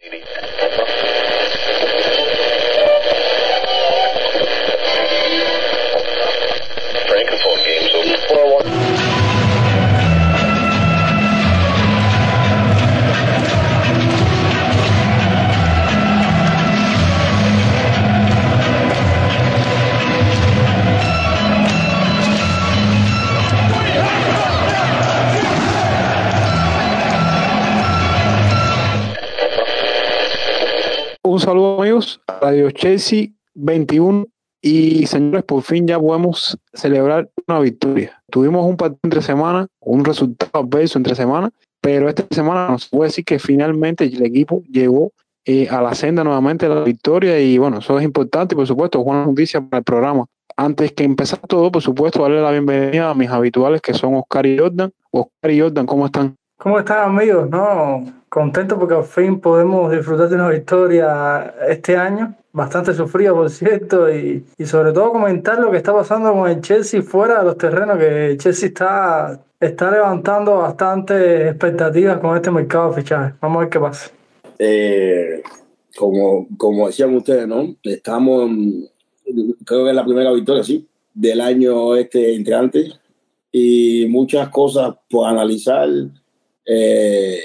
Un Radio Chelsea 21 y señores, por fin ya podemos celebrar una victoria. Tuvimos un partido entre semana, un resultado adverso entre semana, pero esta semana nos puede decir que finalmente el equipo llegó eh, a la senda nuevamente de la victoria y bueno, eso es importante por supuesto buena noticia para el programa. Antes que empezar todo, por supuesto, darle la bienvenida a mis habituales que son Oscar y Jordan. Oscar y Jordan, ¿cómo están? ¿Cómo están amigos? No, contento porque al fin podemos disfrutar de una victoria este año, bastante sufrida por cierto, y, y sobre todo comentar lo que está pasando con el Chelsea fuera de los terrenos, que el Chelsea está, está levantando bastantes expectativas con este mercado de fichajes. Vamos a ver qué pasa. Eh, como, como decían ustedes, ¿no? Estamos, creo que es la primera victoria, sí, del año este entrante y muchas cosas por analizar eh,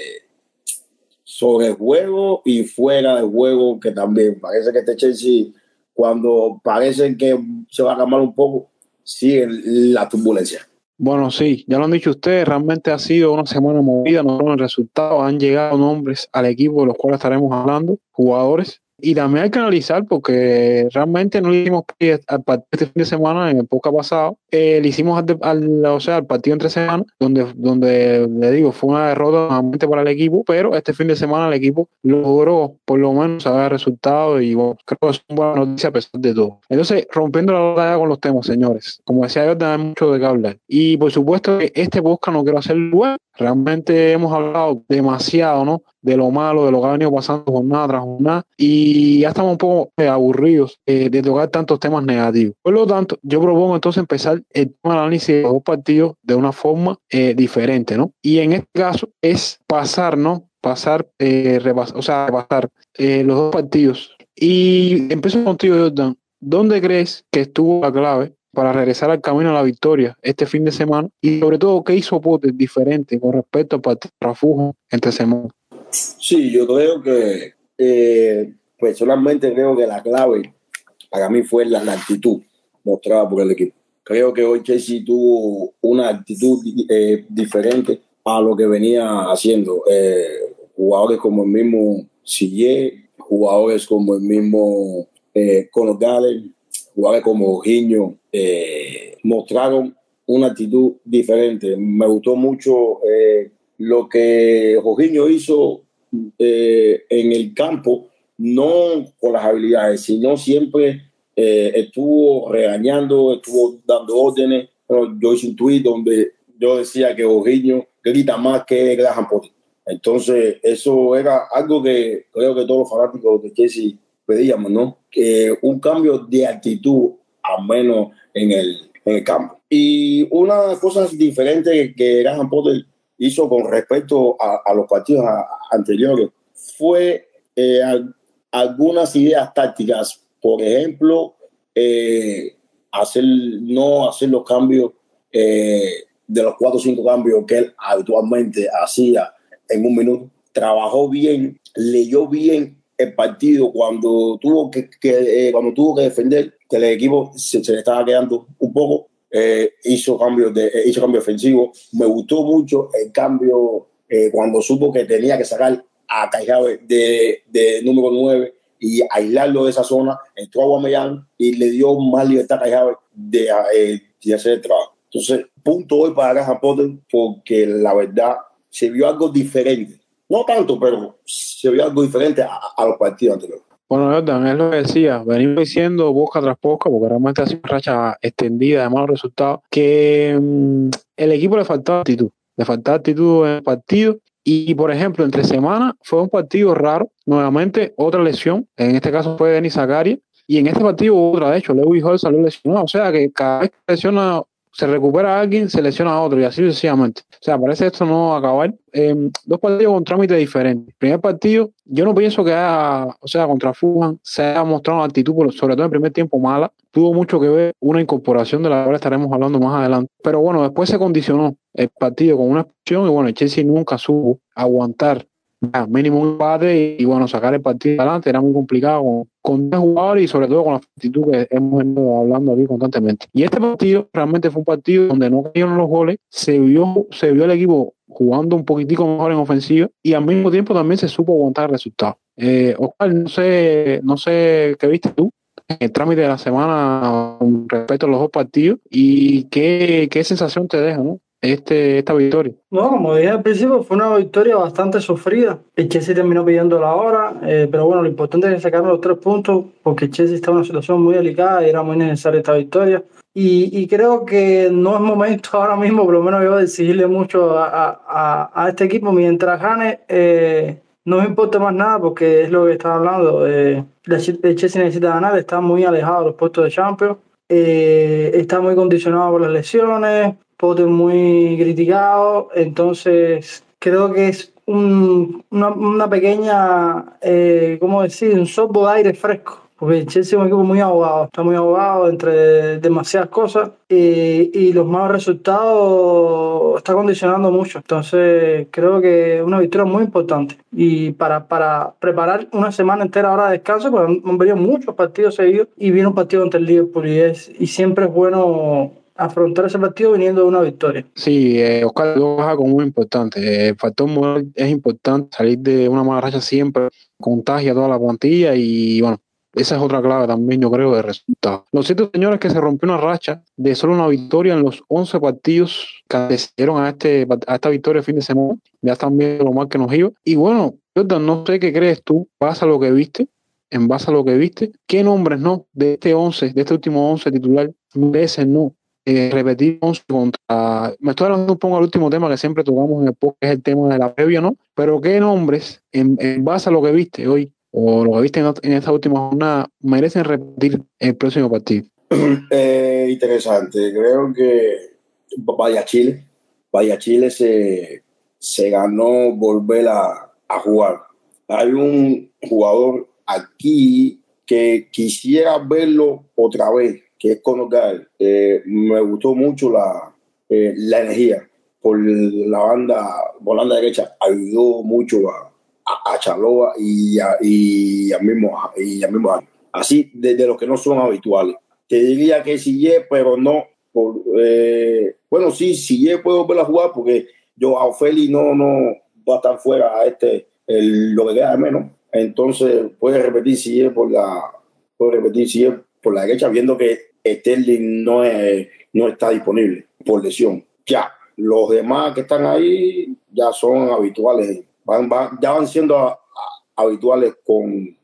sobre juego y fuera del juego, que también parece que este Chelsea, cuando parece que se va a calmar un poco, sigue la turbulencia. Bueno, sí, ya lo han dicho ustedes, realmente ha sido una semana movida, no el resultado, han llegado nombres al equipo de los cuales estaremos hablando, jugadores y también hay que analizar porque realmente no le hicimos al partido este fin de semana, en época pasada, eh, le hicimos al, o sea, al partido entre semanas, donde, donde le digo, fue una derrota nuevamente para el equipo, pero este fin de semana el equipo logró por lo menos saber el resultado y bueno, creo que es una buena noticia a pesar de todo. Entonces, rompiendo la batalla con los temas, señores, como decía yo, hay mucho de qué hablar. Y por supuesto que este podcast no quiero hacer web, realmente hemos hablado demasiado, ¿no? de lo malo, de lo que ha venido pasando jornada tras jornada, y ya estamos un poco eh, aburridos eh, de tocar tantos temas negativos. Por lo tanto, yo propongo entonces empezar el análisis de los dos partidos de una forma eh, diferente, ¿no? Y en este caso es pasar, ¿no? Pasar, o sea, pasar los dos partidos. Y empiezo contigo, Jordan. ¿Dónde crees que estuvo la clave para regresar al camino a la victoria este fin de semana? Y sobre todo, ¿qué hizo Pote diferente con respecto al partido de entre semana? Sí, yo creo que eh, personalmente creo que la clave para mí fue la, actitud mostrada por el equipo. Creo que hoy Chelsea tuvo una actitud eh, diferente a lo que venía haciendo. Eh, jugadores como el mismo Sillé, jugadores como el mismo eh, Conor jugadores como Giño, mostraron una actitud diferente. Me gustó mucho lo que Jorginho hizo eh, en el campo, no con las habilidades, sino siempre eh, estuvo regañando, estuvo dando órdenes. Yo hice un tweet donde yo decía que Jorginho grita más que Graham Potter. Entonces, eso era algo que creo que todos los fanáticos de Chelsea pedíamos, ¿no? Que un cambio de actitud, al menos en el, en el campo. Y una cosa diferente que Graham Potter hizo con respecto a, los partidos anteriores fue eh, algunas ideas tácticas, por ejemplo, eh, hacer, no hacer los cambios eh, de los cuatro o cinco cambios que él habitualmente hacía en un minuto. Trabajó bien, leyó bien el partido cuando tuvo que, cuando tuvo que defender, que el equipo se, se le estaba quedando un poco eh, hizo cambios de, eh, hizo cambio ofensivo. Me gustó mucho el cambio eh, cuando supo que tenía que sacar a Caijabe de, de, número 9 y aislarlo de esa zona. Entró a Guamellán y le dio más libertad a Caijabe de, de, hacer el trabajo. Entonces, punto hoy para Caja Potter porque la verdad se vio algo diferente. No tanto, pero se vio algo diferente a, a los partidos anteriores. Bueno, Jordan, es lo decía, venimos diciendo boca tras boca, porque realmente ha sido una racha extendida de malos resultados, que mm, el equipo le faltaba actitud, le faltaba actitud en el partido. Y, por ejemplo, entre semanas fue un partido raro, nuevamente otra lesión, en este caso fue Denis Zakaria, y en este partido otra, de hecho, Lewis Hall salió lesionado, o sea que cada vez que lesiona se recupera a alguien, se lesiona a otro y así sucesivamente. O sea, parece esto no va a acabar. Eh, dos partidos con trámites diferentes. Primer partido, yo no pienso que haya, o sea, contra Fulham se haya mostrado una actitud, sobre todo en el primer tiempo, mala. Tuvo mucho que ver una incorporación de la cual estaremos hablando más adelante. Pero bueno, después se condicionó el partido con una expulsión y bueno, el Chelsea nunca supo aguantar mínimo un empate y, bueno, sacar el partido adelante era muy complicado con, tres jugadores y sobre todo con la actitud que hemos venido hablando aquí constantemente. Y este partido realmente fue un partido donde no cayeron los goles, se vio, se vio el equipo jugando un poquitico mejor en ofensiva y al mismo tiempo también se supo aguantar el resultado. Eh, Oscar, no sé, no sé qué viste tú en el trámite de la semana con respecto a los dos partidos y qué, qué sensación te deja, ¿no? Este, esta victoria? No, como dije al principio, fue una victoria bastante sufrida. El Chelsea terminó pidiendo la hora, eh, pero bueno, lo importante es sacar los tres puntos porque el Chelsea está en una situación muy delicada y era muy necesaria esta victoria. Y, y, creo que no es momento ahora mismo, por lo menos yo, de exigirle mucho a, a, a este equipo. Mientras gane, eh, no me importa más nada porque es lo que estaba hablando. Eh, el Chelsea necesita ganar, está muy alejado de los puestos de Champions. Eh, está muy condicionado por las lesiones, Potter muy criticado, entonces creo que es un, una, una, pequeña, eh, ¿cómo decir? Un sopo de aire fresco. Porque el Chelsea es un equipo muy ahogado, está muy ahogado entre demasiadas cosas y, y los malos resultados está condicionando mucho. Entonces creo que es una victoria muy importante. Y para, para preparar una semana entera ahora de descanso, porque han, venido muchos partidos seguidos y viene un partido ante el Liverpool y, es, y siempre es bueno afrontar ese partido viniendo de una victoria. Sí, eh, Oscar baja como muy importante. El factor moral es importante, salir de una mala racha siempre contagia toda la plantilla y bueno, esa es otra clave también, yo creo, de resultado. Lo cierto, señores, que se rompió una racha de solo una victoria en los 11 partidos que antecedieron a, este, a esta victoria el fin de semana. Ya están viendo lo mal que nos iba. Y bueno, Jordan, no sé qué crees tú, pasa lo que viste, en base a lo que viste, ¿qué nombres no de este 11, de este último 11 titular, merecen no eh, repetimos contra. Me estoy hablando un poco al último tema que siempre tocamos en el podcast, es el tema de la previa, ¿no? Pero ¿qué nombres, en, en base a lo que viste hoy, o lo que viste en, en esta última jornada, merecen repetir el próximo partido? Eh, interesante. Creo que vaya Chile. Vaya Chile se, se ganó volver a, a jugar. Hay un jugador aquí que quisiera verlo otra vez que es Conor eh, me gustó mucho la, eh, la energía por la banda, por la banda derecha, ayudó mucho a, a, Chaloa y a, y a mismo, y a mismo así desde los que no son habituales. Te diría que Sille, pero no. Por, eh, bueno, sí, Sille puedo volver a jugar porque yo a Ofeli no, no va a estar fuera a este, el, lo que queda de menos. Entonces puede repetir Sille por la, puede repetir Sille por la derecha, viendo que Sterling no, es, no está disponible por lesión. Ya, los demás que están ahí ya son habituales, van, van, ya van siendo habituales con,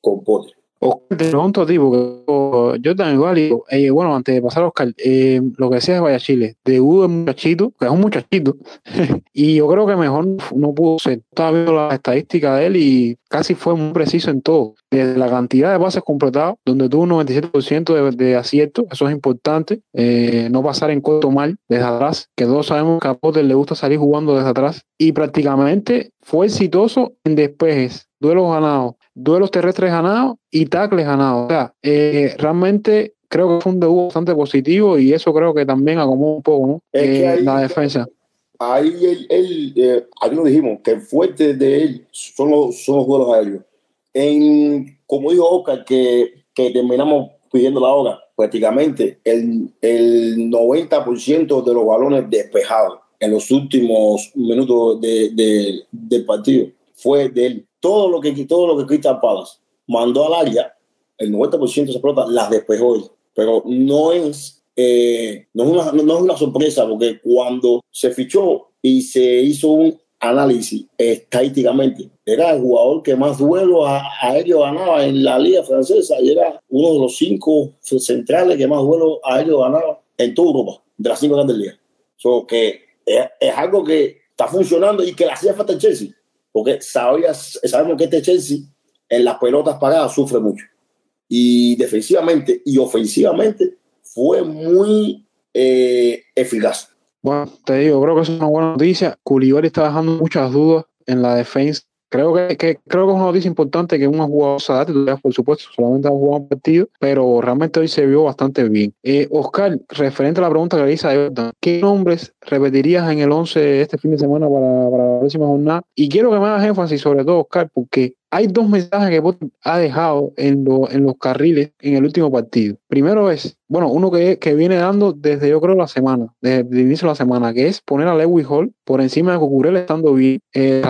con Potter. Oscar, te pregunto a ti, porque yo también igual, digo, eh, bueno, antes de pasar a Oscar, eh, lo que decía de Vaya Chile, de Hugo es muchachito, que es un muchachito, y yo creo que mejor no pudo ser. Estaba viendo las estadísticas de él y casi fue muy preciso en todo. Desde la cantidad de bases completadas, donde tuvo un 97% de, de, acierto, eso es importante, eh, no pasar en corto mal desde atrás, que todos sabemos que a Potter le gusta salir jugando desde atrás, y prácticamente fue exitoso en despejes, duelos ganados, duelos terrestres ganados y tackles ganados. O sea, eh, realmente creo que fue un debut bastante positivo y eso creo que también acomodó un poco ¿no? eh, ahí, la defensa. Ahí él, él eh, ahí lo dijimos, que el fuerte de él son los, son los duelos aéreos. En, como dijo Oscar, que, que terminamos pidiendo la hora, prácticamente el, el 90% de los balones despejados en los últimos minutos de, de, del partido fue de él todo lo que, todo lo que Crystal Palace mandó al área, el 90% de esa pelota las despejó él. Pero no es, eh, no, es una, no es una sorpresa, porque cuando se fichó y se hizo un análisis estadísticamente, era el jugador que más duelo aéreo ganaba en la liga francesa y era uno de los cinco centrales que más duelo aéreo ganaba en toda Europa, de las cinco grandes ligas. So, que es, es algo que está funcionando y que le hacía falta el Chelsea porque sabías, sabemos que este Chelsea en las pelotas paradas sufre mucho. Y defensivamente y ofensivamente fue muy eh, eficaz. Bueno, te digo, creo que es una buena noticia. Culibali está dejando muchas dudas en la defensa. Creo que, que, creo que es una noticia importante que un jugador se adapte, por supuesto, solamente ha jugado un partido, pero realmente hoy se vio bastante bien. Eh, Oscar, referente a la pregunta que le hice a Jordan, ¿qué nombres repetirías en el 11 este fin de semana para, para la próxima jornada? Y quiero que me hagas énfasis sobre todo, Oscar, porque hay dos mensajes que ha dejado en, lo, en los carriles en el último partido. Primero es, bueno, uno que, que viene dando desde yo creo la semana, desde el inicio de la semana, que es poner a Lewis Hall por encima de Cucurella estando bien. Eh,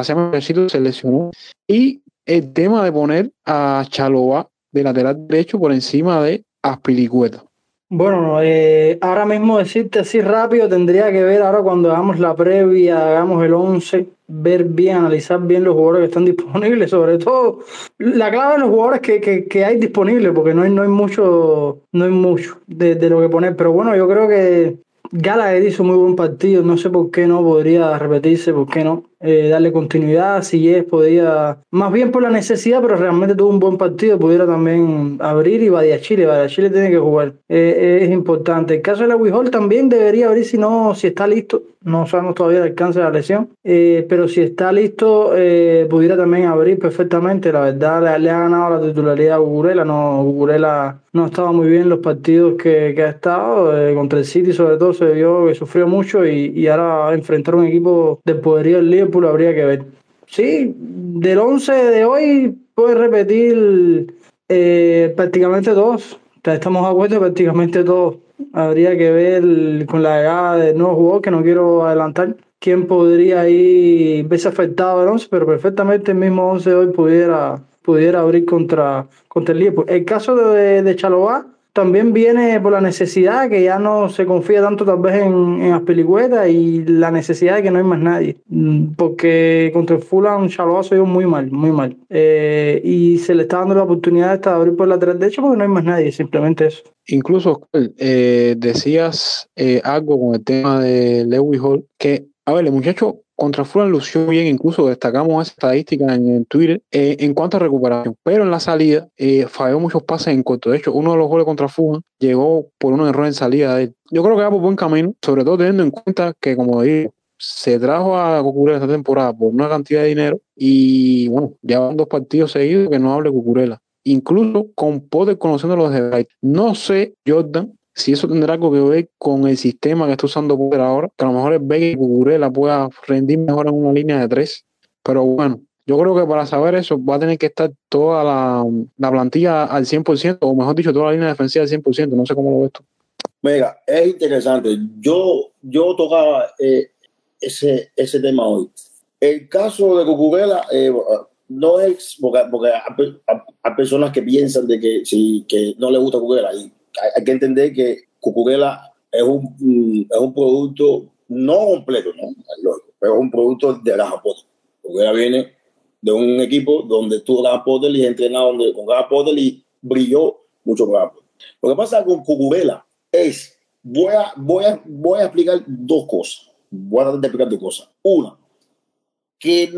se lesionó. Y el tema de poner a Chaloa de lateral derecho por encima de Aspilicueta. Bueno, eh, ahora mismo decirte así rápido, tendría que ver ahora cuando hagamos la previa, hagamos el 11, ver bien, analizar bien los jugadores que están disponibles, sobre todo la clave de los jugadores que, que, que hay disponibles, porque no hay, no hay mucho, no hay mucho de, de, lo que poner. Pero bueno, yo creo que Gallagher hizo muy buen partido, no sé por qué no podría repetirse, por qué no. Eh, darle continuidad, si es, podía, más bien por la necesidad, pero realmente tuvo un buen partido, pudiera también abrir y Badia Chile, Badia Chile tiene que jugar, eh, es importante. El caso de la Hall también debería abrir si no, si está listo, no sabemos todavía el alcance de la lesión, eh, pero si está listo, pudiera también abrir perfectamente, la verdad le, ha ganado la titularidad a Gugurela, no, Gugurela no estaba muy bien en los partidos que, que ha estado, contra el City sobre todo se vio que sufrió mucho y, y ahora enfrentar un equipo de poderío del líder habría que ver. Sí, del 11 de hoy puede repetir eh, prácticamente todos. estamos de acuerdo prácticamente todos. Habría que ver con la llegada de nuevos jugadores, que no quiero adelantar, quién podría ir verse afectado 11, pero perfectamente el mismo 11 de hoy pudiera, pudiera abrir contra, contra el Liverpool. El caso de, de Chalobá, también viene por la necesidad que ya no se confía tanto tal vez en, en Aspilicueta y la necesidad de que no hay más nadie. Mm, porque contra el Fulham Chaloa se dio muy mal, muy mal. Eh, y se le está dando la oportunidad de abrir por la lateral derecho porque no hay más nadie, simplemente eso. Incluso eh, decías eh, algo con el tema de Lewis Hall, que, a ver, el muchacho contra Fulham lució bien, incluso destacamos esa estadística en, Twitter eh, en cuanto a recuperación, pero en la salida eh, falló muchos pases en corto. De hecho, uno de los goles contra Fulham llegó por un error en salida de él. Yo creo que va por buen camino, sobre todo teniendo en cuenta que, como digo, se trajo a Cucurella esta temporada por una cantidad de dinero y bueno, ya van dos partidos seguidos que no hable Cucurella. Incluso con Poder conociendo los de Bright. No sé, Jordan, si eso tendrá algo que ver con el sistema que está usando Poder ahora, que a lo mejor es Vega y Cucurella pueda rendir mejor en una línea de tres. Pero bueno, yo creo que para saber eso va a tener que estar toda la, la plantilla al 100%, o mejor dicho, toda la línea defensiva al 100%. No sé cómo lo ves tú. Venga, es interesante. Yo, yo tocaba eh, ese, ese tema hoy. El caso de Cucurella eh, no es porque, porque hay, personas que piensan de que, sí, que no le gusta Cucurella hay que entender que Cucurella es un, es un producto no completo, ¿no? pero es un producto de Graham Potter. Cucurella viene de un equipo donde tuvo Graham Potter y entrenado con Graham Potter y brilló mucho Graham. Lo que pasa con Cucurella es, voy a, voy, a, voy a explicar dos cosas. Voy a tratar de explicar dos cosas. Una, que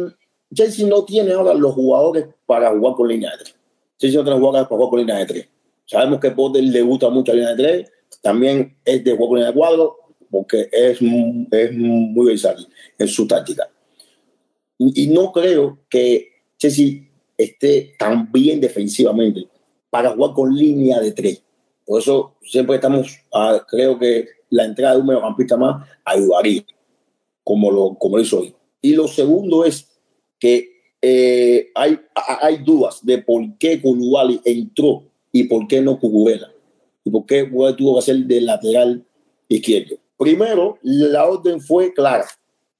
Chelsea no tiene ahora los jugadores para jugar con línea de tres. Chelsea no tiene jugadores para jugar con línea de tres. Sabemos que Potter le gusta mucho la línea de tres, también es de juego en el cuadro, porque es, es muy versátil en su táctica. Y, no creo que Chelsea esté tan bien defensivamente para jugar con línea de tres. Por eso siempre estamos, a, creo que la entrada de un mediocampista más ayudaría, como lo, como lo hizo hoy. Y lo segundo es que eh, hay, hay dudas de por qué Koulibaly entró y por qué no Cucurella. Y por qué tuvo que ser del lateral izquierdo. Primero, la orden fue clara,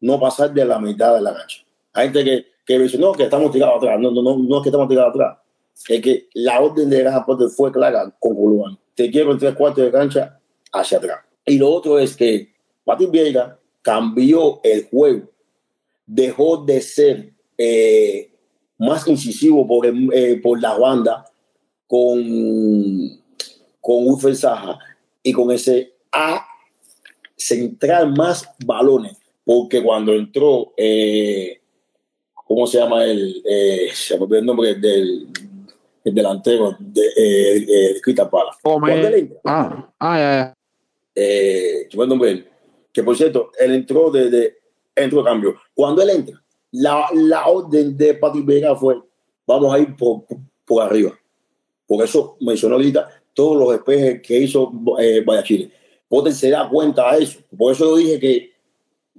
no pasar de la mitad de la cancha. Hay gente que, que dice, no, que estamos tirados atrás. No, no, no, no es que estamos tirados atrás. Es que la orden de Gaja fue clara con Coluán. Te quiero en tres cuartos de cancha hacia atrás. Y lo otro es que Patín Vieira cambió el juego. Dejó de ser eh, más incisivo por, eh, por la banda con, con Saja y con ese A centrar más balones, porque cuando entró, eh, ¿cómo se llama el, eh, se me el nombre del el delantero de eh, eh, Pala? ah, ah, ya, ya. eh, que por cierto, él entró de, de entró cambio. Cuando él entra, la, la orden de Patrick Vega fue, vamos a ir por, por arriba. Por eso mencionó ahorita todos los despejes que hizo eh, Chile. Potter se da cuenta de eso. Por eso yo dije que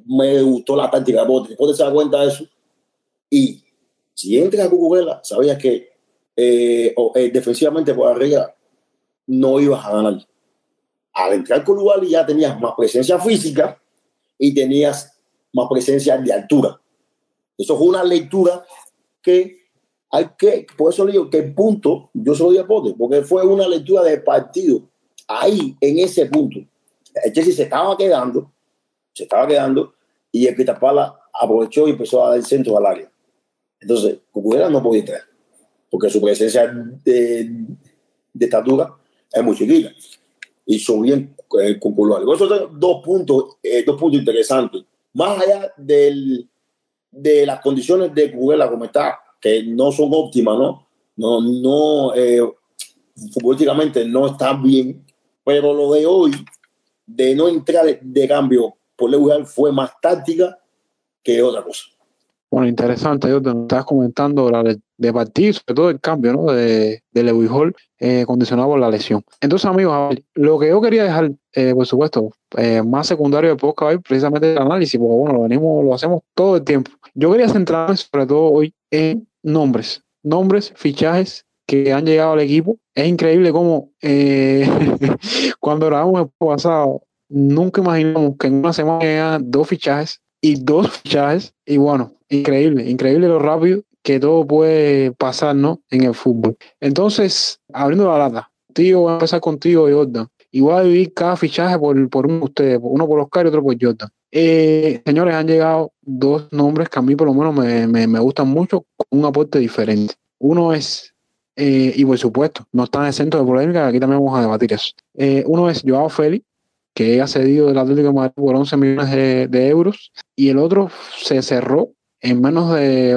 me gustó la táctica de Potter. Potter se da cuenta de eso. Y si entra a Cucurella, sabías que eh, eh, defensivamente por arriba no ibas a ganar. Al entrar con Lugar ya tenías más presencia física y tenías más presencia de altura. Eso fue una lectura que hay que, por eso le digo que el punto, yo soy de Potter, porque fue una lectura de partido ahí, en ese punto. El Chelsea se estaba quedando, se estaba quedando, y el Pitapala aprovechó y empezó a dar el centro al área. Entonces, Cucurella no podía entrar porque su presencia de, estatura es muy chiquita. Hizo bien eh, con Por Eso son dos puntos, eh, dos puntos interesantes. Más allá del, de las condiciones de Cucurella como está, que no son óptimas, ¿no? No, no, eh, futbolísticamente no está bien, pero lo de hoy, de no entrar de, cambio por lugar, fue más táctica que otra cosa. Bueno, interesante, yo te estabas comentando la de partido, sobre todo el cambio ¿no? de, de Lewis Hall eh, condicionado por la lesión. Entonces, amigos, lo que yo quería dejar, eh, por supuesto, eh, más secundario de podcast precisamente el análisis, porque bueno, lo venimos, lo hacemos todo el tiempo. Yo quería centrarme sobre todo hoy en nombres, nombres, fichajes que han llegado al equipo. Es increíble cómo cuando grabamos el pasado, nunca imaginamos que en una semana llegan dos fichajes y dos fichajes. Y bueno, increíble, increíble lo rápido que todo puede pasar, ¿no? En el fútbol. Entonces, abriendo la lata, tío, voy a empezar contigo, Jordan. Y voy a dividir cada fichaje por, por uno de ustedes, uno por Oscar y otro por Jordan. Eh, señores, han llegado dos nombres que a mí por lo menos me, me, gustan mucho, con un aporte diferente. Uno es, eh, y por supuesto, no está en el centro de polémica, aquí también vamos a debatir eso. Eh, uno es Joao Félix, que ha cedido del Atlético de Madrid por 11 millones de, euros, y el otro se cerró en menos de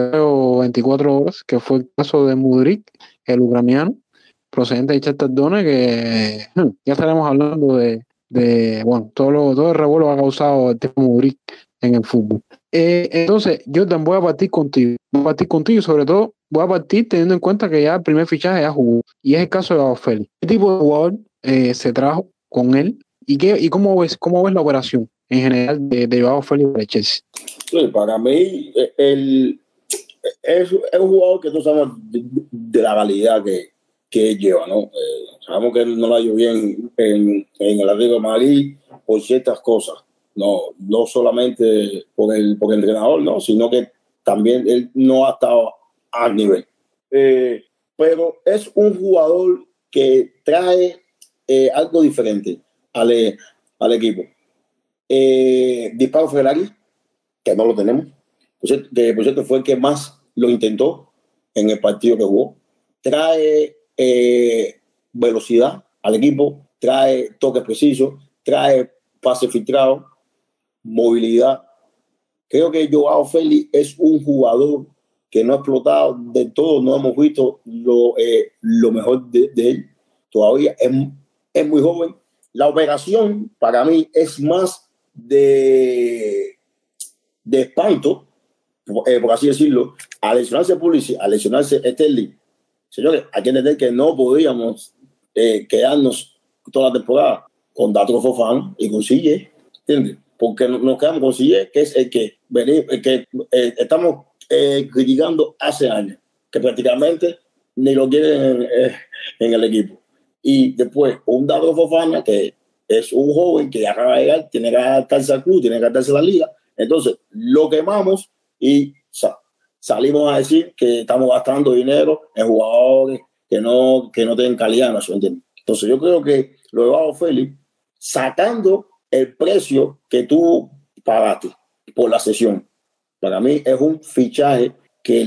24 horas, que fue el caso de Mudrik, el ucraniano, procedente de Chester que hmm, ya estaremos hablando de, de bueno, todo, lo, todo el revuelo ha causado el tipo Mudrik en el fútbol. Eh, entonces, también voy a partir contigo, voy a partir contigo y sobre todo voy a partir teniendo en cuenta que ya el primer fichaje ya jugó, y es el caso de Félix. ¿Qué tipo de jugador eh, se trajo con él ¿Y, qué, y cómo, ves, cómo ves la operación en general de, de Joao Félix para Chelsea? Sí, para mí eh, el, es, es, un jugador que no sabemos de, la calidad que, que lleva, ¿no? Eh, sabemos que no la ido bien en, el Atlético de Madrid por ciertas cosas, no, no solamente por el, por el entrenador, ¿no? sino que también él no ha estado al nivel. Eh, pero es un jugador que trae algo diferente al, al equipo. Eh, Disparo Ferrari, que no lo tenemos, que por cierto fue el que más lo intentó en el partido que jugó. Trae eh, velocidad al equipo, trae toques precisos, trae pase filtrado, movilidad. Creo que Joao Félix es un jugador que no ha explotado de todo, no hemos visto lo, eh, lo mejor de, de, él. Todavía es, es muy joven, la operación para mí es más de, de espanto, eh, por así decirlo, a lesionarse Pulisic, a lesionarse Sterling. Señores, hay que entender que no podíamos eh, quedarnos toda la temporada con Dato Fofán y con Sille, ¿entiendes? Porque nos quedamos con Sille, que es el que, el que eh, estamos criticando hace años, que prácticamente ni lo quieren en el equipo. Y después, un David Fofana, que es un joven que acaba de llegar, tiene que adaptarse al club, tiene que adaptarse a la liga. Entonces, lo quemamos y salimos a decir que estamos gastando dinero en jugadores que no, que no tienen calidad, ¿no? Entonces, yo creo que lo de Bajo Félix, sacando el precio que tú pagaste por la sesión, para mí es un fichaje que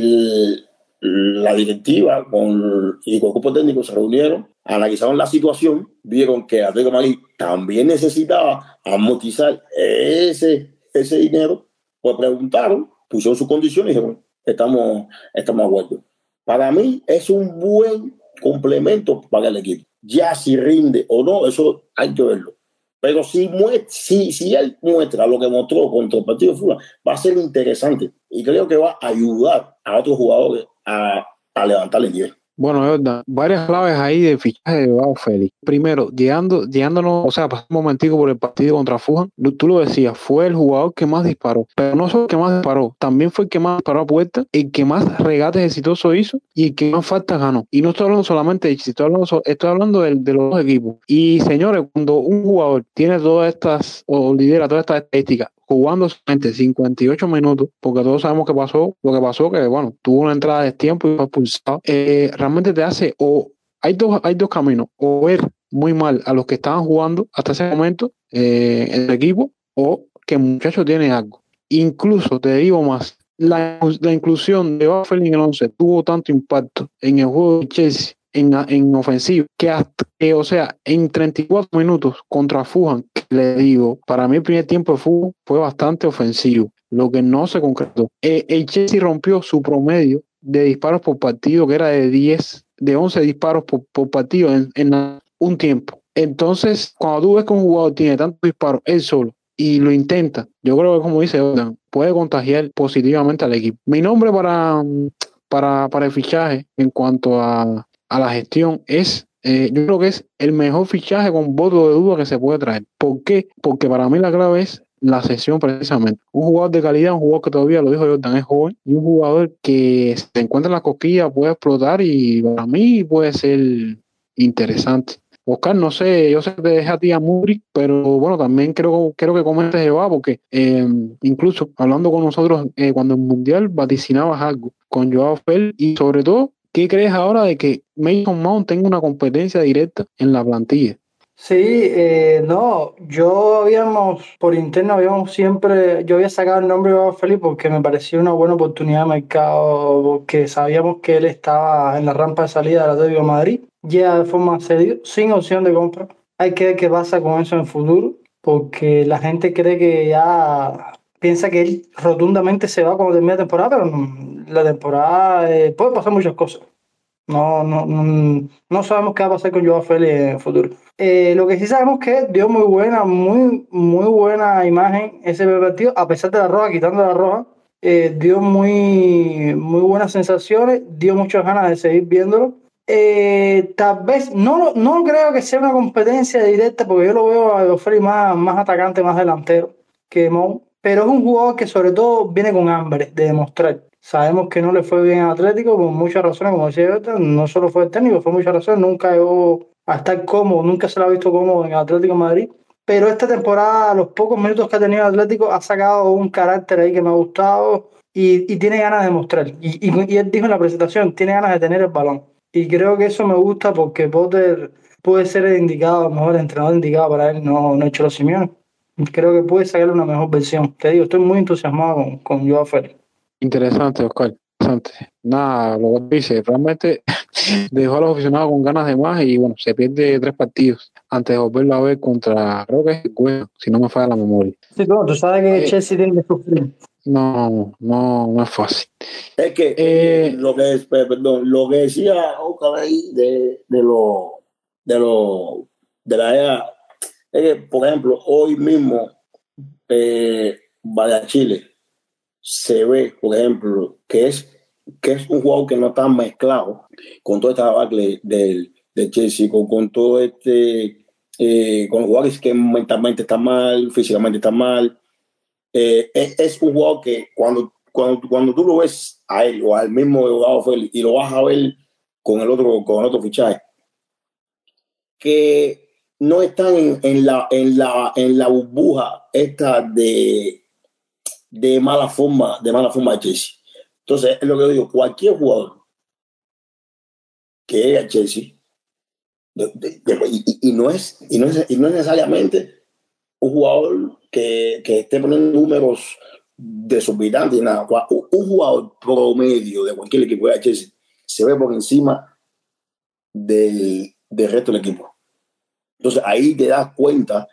la directiva con, y el grupo técnico se reunieron, analizaron la situación, vieron que Atlético Madrid también necesitaba amortizar ese, ese dinero, pues preguntaron, pusieron sus condiciones y dijeron, estamos, estamos de. Para mí es un buen complemento para el equipo. Ya si rinde o no, eso hay que verlo. Pero si, si, si él muestra lo que mostró contra el partido de Fulham, va a ser interesante y creo que va a ayudar a otros jugadores a, a levantar el nivel. Bueno, Jordan, varias claves ahí de fichaje de Bao Félix. Primero, llegando, llegándonos, o sea, pasando un momentico por el partido contra Fujan, tú lo decías, fue el jugador que más disparó, pero no solo el que más disparó, también fue el que más disparó a puerta, el que más regates exitosos hizo y el que más faltas ganó. Y no estoy hablando solamente de estoy hablando, estoy hablando de, de, los dos equipos. Y señores, cuando un jugador tiene todas estas, o lidera todas estas estadísticas, jugando solamente 58 minutos, porque todos sabemos que pasó, lo que pasó, que bueno, tuvo una entrada de tiempo y fue expulsado, eh, realmente te hace, o hay dos, hay dos caminos, o ver muy mal a los que estaban jugando hasta ese momento eh, el equipo, o que el muchacho tiene algo. Incluso te digo más, la, la inclusión de Buffalo en el 11 tuvo tanto impacto en el juego de Chelsea en, en ofensiva, que hasta que, o sea, en 34 minutos contra Fujan, le digo, para mí el primer tiempo de fútbol fue bastante ofensivo, lo que no se concretó. Eh, el Chelsea rompió su promedio de disparos por partido, que era de 10, de 11 disparos por, por partido en, en, un tiempo. Entonces, cuando tú ves que un jugador tiene tantos disparos él solo y lo intenta, yo creo que como dice Jordan, puede contagiar positivamente al equipo. Mi nombre para, para, para el fichaje en cuanto a, a la gestión es eh, yo creo que es el mejor fichaje con voto de duda que se puede traer. ¿Por qué? Porque para mí la clave es la sesión precisamente. Un jugador de calidad, un jugador que todavía lo dijo Jordan, es joven, y un jugador que se encuentra en la cosquilla puede explotar y para mí puede ser interesante. Oscar, no sé, yo sé que te deja a ti a Muri, pero bueno, también creo, creo que comentes Eva, porque eh, incluso hablando con nosotros eh, cuando el Mundial vaticinabas algo con Joao Fel y sobre todo ¿Qué crees ahora de que Mason Mount tenga una competencia directa en la plantilla? Sí, eh, no, yo habíamos, por interno habíamos siempre, yo había sacado el nombre de Felipe porque me parecía una buena oportunidad de mercado, porque sabíamos que él estaba en la rampa de salida del Atlético de Madrid, ya de forma cedido, sin opción de compra. Hay que ver qué pasa con eso en el futuro, porque la gente cree que ya piensa que él rotundamente se va cuando termine la temporada, pero la temporada eh, puede pasar muchas cosas. No, no, no, sabemos qué va a pasar con Joao Félix en el futuro. Eh, lo que sí sabemos que dio muy buena, muy, muy buena imagen ese partido, a pesar de la roja, quitando la roja, eh, dio muy, muy buenas sensaciones, dio muchas ganas de seguir viéndolo. tal vez, no, no creo que sea una competencia directa, porque yo lo veo a Félix más, más atacante, más delantero que Mou, pero es un jugador que sobre todo viene con hambre de demostrar. Sabemos que no le fue bien a Atlético por muchas razones, como decía no solo fue el técnico, fue muchas razones, nunca llegó a estar cómodo, nunca se lo ha visto cómodo en Atlético Madrid. Pero esta temporada, los pocos minutos que ha tenido Atlético, ha sacado un carácter ahí que me ha gustado y, y tiene ganas de mostrar. Y, y, él dijo en la presentación, tiene ganas de tener el balón. Y creo que eso me gusta porque Potter puede ser el indicado, el mejor entrenador indicado para él, no, no hecho los Simeone. Creo que puede sacarle una mejor versión. Te digo, estoy muy entusiasmado con, con Joao Félix. Interesante, Oscar. Interesante. Nada, lo que dice, realmente dejó a los aficionados con ganas de más y bueno, se pierde tres partidos antes de volverlo a ver contra, creo que es bueno, si no me falla la memoria. Sí, tú, tú sabes que eh, Chelsea tiene que sufrir. No, no, no es fácil. Es que eh, lo que es, perdón, lo que decía Oscar ahí de, de lo de lo de la era es que, por ejemplo, hoy mismo eh, Vaya Chile se ve, por ejemplo, que es, que es un jugador que no está mezclado con toda esta debacle del, de Chelsea, con, con todo este, eh, con jugadores que mentalmente está mal, físicamente está mal. Eh, es, un jugador que cuando, cuando, cuando tú lo ves a él o al mismo jugador Félix y lo vas a ver con el otro, con el otro fichaje, que no están en, la, en, la, en la burbuja esta de, de mala forma, de mala forma de Chelsea. Entonces, es lo que digo, cualquier jugador que llegue a Chelsea, y, no es, y, no es, y no es necesariamente un jugador que, que esté poniendo números desorbitantes nada. Un jugador promedio de cualquier equipo de Chelsea se ve por encima del, del resto del equipo. Entonces ahí te das cuenta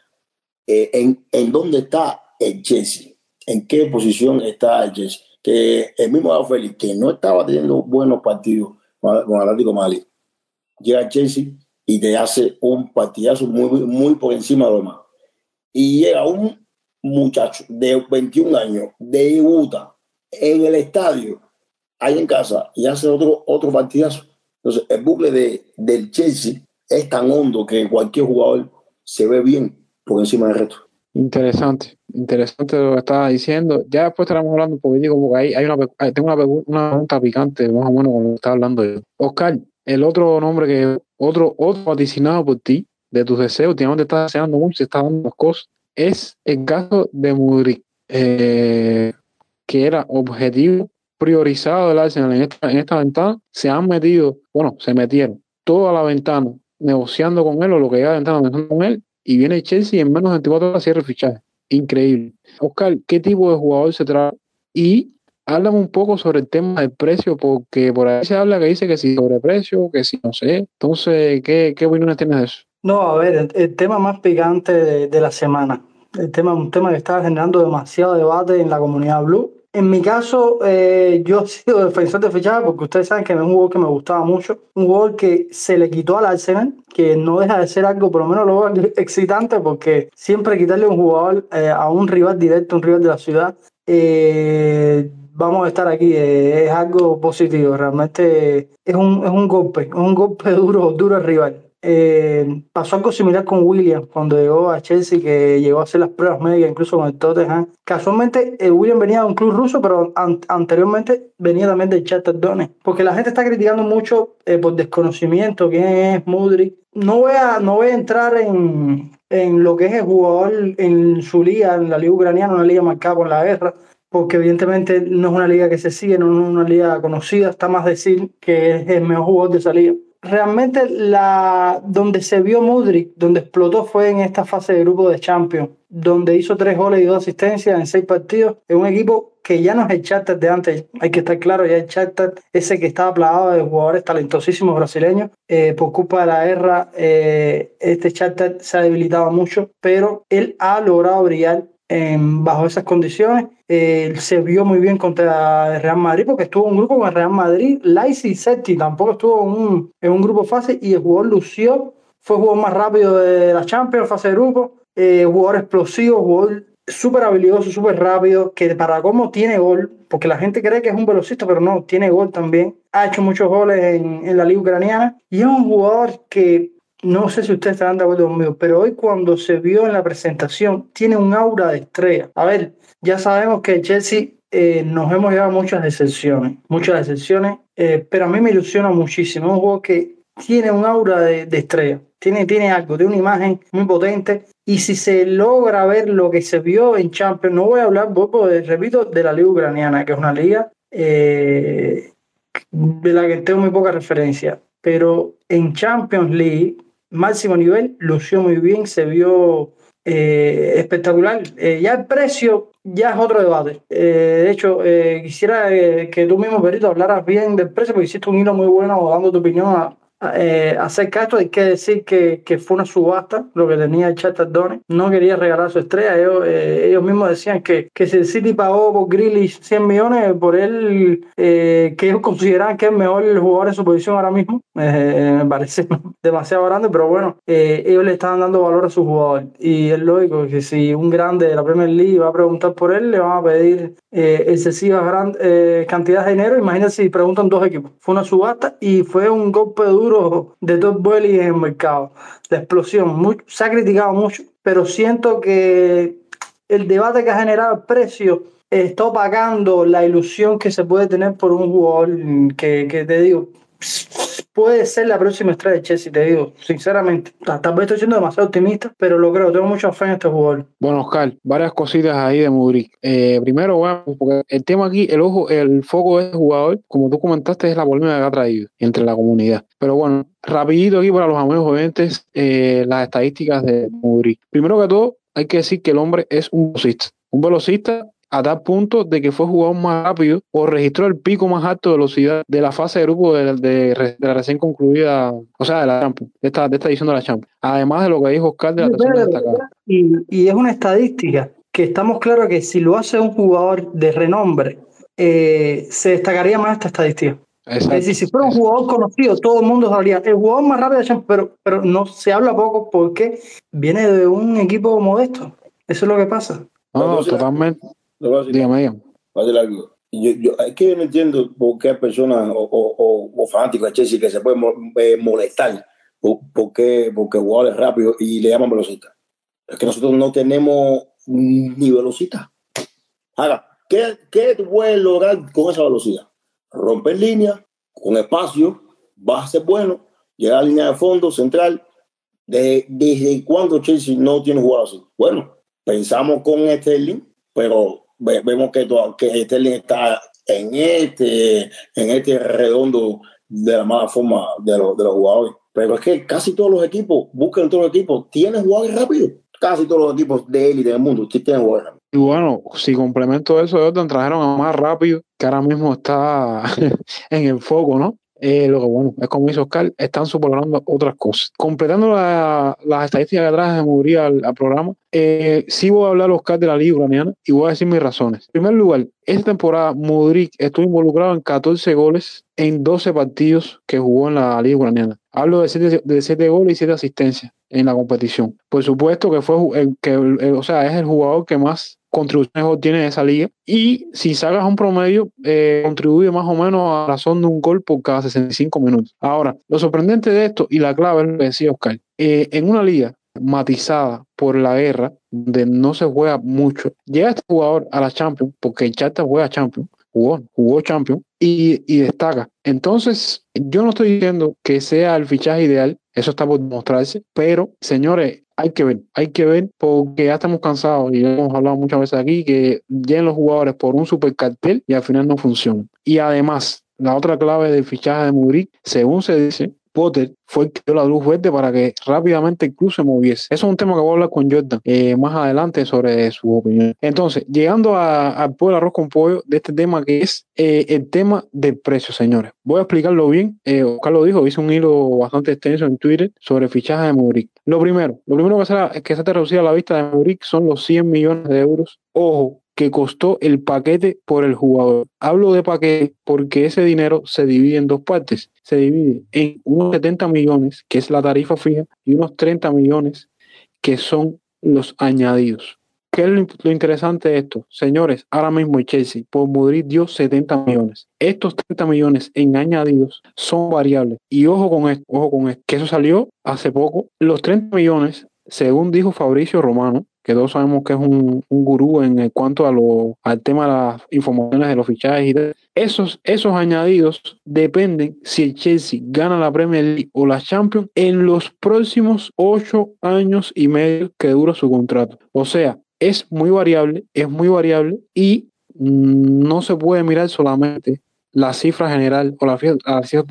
eh, en, en dónde está el Chelsea en qué posición está el Jesse. Que el mismo Félix, que no estaba teniendo buenos partidos con Atlético Mali, llega Chelsea y te hace un partidazo muy, muy por encima de lo demás. y llega un muchacho de 21 años, de Utah, en el estadio, ahí en casa, y hace otro, otro partidazo. Entonces, el bucle de, del Chelsea es tan hondo que cualquier jugador se ve bien por encima del resto. Interesante, interesante lo que estaba diciendo. Ya después estaremos hablando un poquitico, porque ahí hay una, tengo una, una pregunta picante, más o menos, con lo estaba hablando yo. Oscar, el otro nombre que, otro, otro vaticinado por ti, de tus deseos, últimamente estás deseando mucho, está dando cosas, es el caso de Mudrik, eh, que era objetivo priorizado del Arsenal en esta, en esta ventana, se han metido, bueno, se metieron toda la ventana negociando con él o lo que ya ventana negociando con él y viene Chelsea en menos de 24 horas cierra el fichaje. Increíble. Oscar, ¿qué tipo de jugador se trata? Y háblame un poco sobre el tema del precio, porque por ahí se habla que dice que si sobreprecio, que si no sé. Entonces, ¿qué, qué opiniones tienes de eso? No, a ver, el, tema más picante de, de, la semana. El tema, un tema que está generando demasiado debate en la comunidad blue en mi caso, eh, yo he sido defensor de fichaje porque ustedes saben que es un jugador que me gustaba mucho. Un jugador que se le quitó al Arsenal, que no deja de ser algo, por lo menos lo excitante, porque siempre quitarle un jugador eh, a un rival directo, un rival de la ciudad, eh, vamos a estar aquí. es algo positivo. Realmente es un, es un golpe, es un golpe duro, duro al rival. Eh, pasó algo similar con William cuando llegó a Chelsea, que llegó a hacer las pruebas médicas incluso con el Tottenham. Casualmente, eh, William venía de un club ruso, pero anteriormente venía también del Shakhtar Donetsk. Porque la gente está criticando mucho eh, por desconocimiento quién es Mudrik. No voy a, no voy a entrar en, en lo que es el jugador en su liga, en la liga ucraniana, una liga marcada por la guerra porque evidentemente no es una liga que se sigue, no es una liga conocida, está más decir que es el mejor jugador de esa liga realmente la, donde se vio Mudrik, donde explotó fue en esta fase de grupo de Champions, donde hizo tres goles y dos asistencias en seis partidos, en un equipo que ya no es el Charter de antes, hay que estar claro, ya el Charter, ese que estaba plagado de jugadores talentosísimos brasileños, eh, por culpa de la guerra, eh, este Charter se ha debilitado mucho, pero él ha logrado brillar bajo esas condiciones. se vio muy bien contra el Real Madrid porque estuvo en un grupo con el Real Madrid, Leipzig y Celtic, tampoco estuvo en un, en un grupo fácil y el jugador lució, fue el jugador más rápido de la Champions, fase de grupo, eh, jugador explosivo, jugador súper habilidoso, súper rápido, que para cómo tiene gol, porque la gente cree que es un velocista, pero no, tiene gol también. Ha hecho muchos goles en, en la liga ucraniana y es un jugador que no sé si ustedes estarán de acuerdo conmigo, pero hoy cuando se vio en la presentación, tiene un aura de estrella. A ver, ya sabemos que Chelsea eh, nos hemos llevado muchas decepciones, muchas decepciones, eh, pero a mí me ilusiona muchísimo. Un juego que tiene un aura de, estrella, tiene, tiene algo, tiene una imagen muy potente. Y si se logra ver lo que se vio en Champions, no voy a hablar, repito, de la liga ucraniana, que es una liga eh, de la que tengo muy poca referencia, pero en Champions League máximo nivel, lució muy bien, se vio eh, espectacular. Eh, ya el precio ya es otro debate. Eh, de hecho, quisiera que tú mismo, Perito, hablaras bien del precio, porque hiciste un hilo muy bueno dando tu opinión a, eh, acerca de esto hay que decir que, que, fue una subasta lo que tenía Charter Donetsk no quería regalar su estrella. Ellos, eh, ellos mismos decían que, que si el City pagó por Grealish 100 millones por él eh, que ellos consideraban que es mejor el jugador en su posición ahora mismo me parece demasiado grande pero bueno ellos le estaban dando valor a su jugador. Y es lógico que si un grande de la Premier League va a preguntar por él le van a pedir excesivas gran, cantidades de dinero. Imagínense si preguntan dos equipos. Fue una subasta y fue un golpe duro de Todd Boehly en el mercado. La explosión, se ha criticado mucho, pero siento que el debate que ha generado el precio está opacando la ilusión que se puede tener por un jugador que, que te digo, puede ser la próxima estrella de Chelsea, te digo, sinceramente. Tal vez estoy siendo demasiado optimista, pero lo creo, tengo mucha fe en este jugador. Bueno, Oscar, varias cositas ahí de Mudrik. Eh, primero, bueno, porque el tema aquí, el ojo, el foco de este jugador, como tú comentaste, es la polémica que ha traído entre la comunidad. Pero bueno, rapidito aquí para los amigos oyentes, eh, las estadísticas de Mudrik. Primero que todo, hay que decir que el hombre es un velocista. Un velocista a tal punto de que fue jugador más rápido o registró el pico más alto de velocidad de la fase de grupo de, la recién concluida, o sea, de la Champions, de esta, de esta edición de la Champions. Además de lo que dijo Oscar de la tercera destacada. Y, y es una estadística que estamos claros que si lo hace un jugador de renombre, eh, se destacaría más esta estadística. Es decir, si fuera un jugador conocido, todo el mundo sabría. El jugador más rápido de Champions, pero, pero no se habla poco porque viene de un equipo modesto. Eso es lo que pasa. No, totalmente. Dígame, dígame. Yo, yo, es que no entiendo por qué hay personas o, o, o, fanáticos de Chelsea que se pueden eh, molestar porque, porque el jugador es rápido y le llaman velocista. Es que nosotros no tenemos ni velocidad. Ahora, ¿qué, ¿qué tú puedes lograr con esa velocidad? Romper línea, con espacio, vas a ser bueno, llegar a la línea de fondo, central. ¿Desde, desde cuándo Chelsea no tiene jugador así? Bueno, pensamos con Sterling, pero vemos que, que Sterling está en este, en este redondo de la mala forma de, de los jugadores. Pero es que casi todos los equipos, buscan todos los equipos, tienen jugadores rápidos. Casi todos los equipos de élite del mundo tienen jugadores rápidos. Y bueno, si complemento eso, Jordan trajeron a más rápido, que ahora mismo está en el foco, ¿no? Eh, lo que bueno, es como hizo Oscar, están superando otras cosas. Completando las estadísticas que traje de Mugri al, programa, eh, sí voy a hablar, Oscar, de la Liga Ucraniana y voy a decir mis razones. En primer lugar, esta temporada Mudrik estuvo involucrado en 14 goles en 12 partidos que jugó en la Liga Ucraniana. Hablo de 7, de 7 goles y 7 asistencias en la competición. Por supuesto que fue el, que, o sea, es el jugador que más contribuciones tiene esa liga. Y si sacas un promedio, eh, contribuye más o menos a razón de un gol por cada 65 minutos. Ahora, lo sorprendente de esto, y la clave es lo que decía Oscar, eh, en una liga matizada por la guerra, donde no se juega mucho, llega este jugador a la Champions, porque el Chata juega Champions, jugó, jugó Champions, y, y, destaca. Entonces, yo no estoy diciendo que sea el fichaje ideal, eso está por demostrarse, pero señores, hay que ver, hay que ver porque ya estamos cansados y hemos hablado muchas veces aquí que llegan los jugadores por un super cartel y al final no funciona. Y además, la otra clave del fichaje de Mudrik, según se dice, Potter fue que dio la luz verde para que rápidamente el club se moviese. Eso es un tema que voy a hablar con Jordan eh, más adelante sobre su opinión. Entonces, llegando al pueblo arroz con pollo de este tema que es eh, el tema del precio, señores. Voy a explicarlo bien. Eh, Oscar lo dijo, hice un hilo bastante extenso en Twitter sobre el fichaje de Muric. Lo primero, lo primero que será que se te reducida a la vista de Muric son los 100 millones de euros. Ojo, que costó el paquete por el jugador. Hablo de paquete porque ese dinero se divide en dos partes. Se divide en unos 70 millones, que es la tarifa fija, y unos 30 millones, que son los añadidos. ¿Qué es lo, interesante de esto? Señores, ahora mismo Chelsea por Madrid dio 70 millones. Estos 30 millones en añadidos son variables. Y ojo con esto, ojo con esto, que eso salió hace poco. Los 30 millones, según dijo Fabricio Romano, que todos sabemos que es un, gurú en cuanto a lo, al tema de las informaciones de los fichajes y esos, esos añadidos dependen si el Chelsea gana la Premier League o la Champions en los próximos ocho años y medio que dura su contrato. O sea, es muy variable, es muy variable y no se puede mirar solamente la cifra general o la,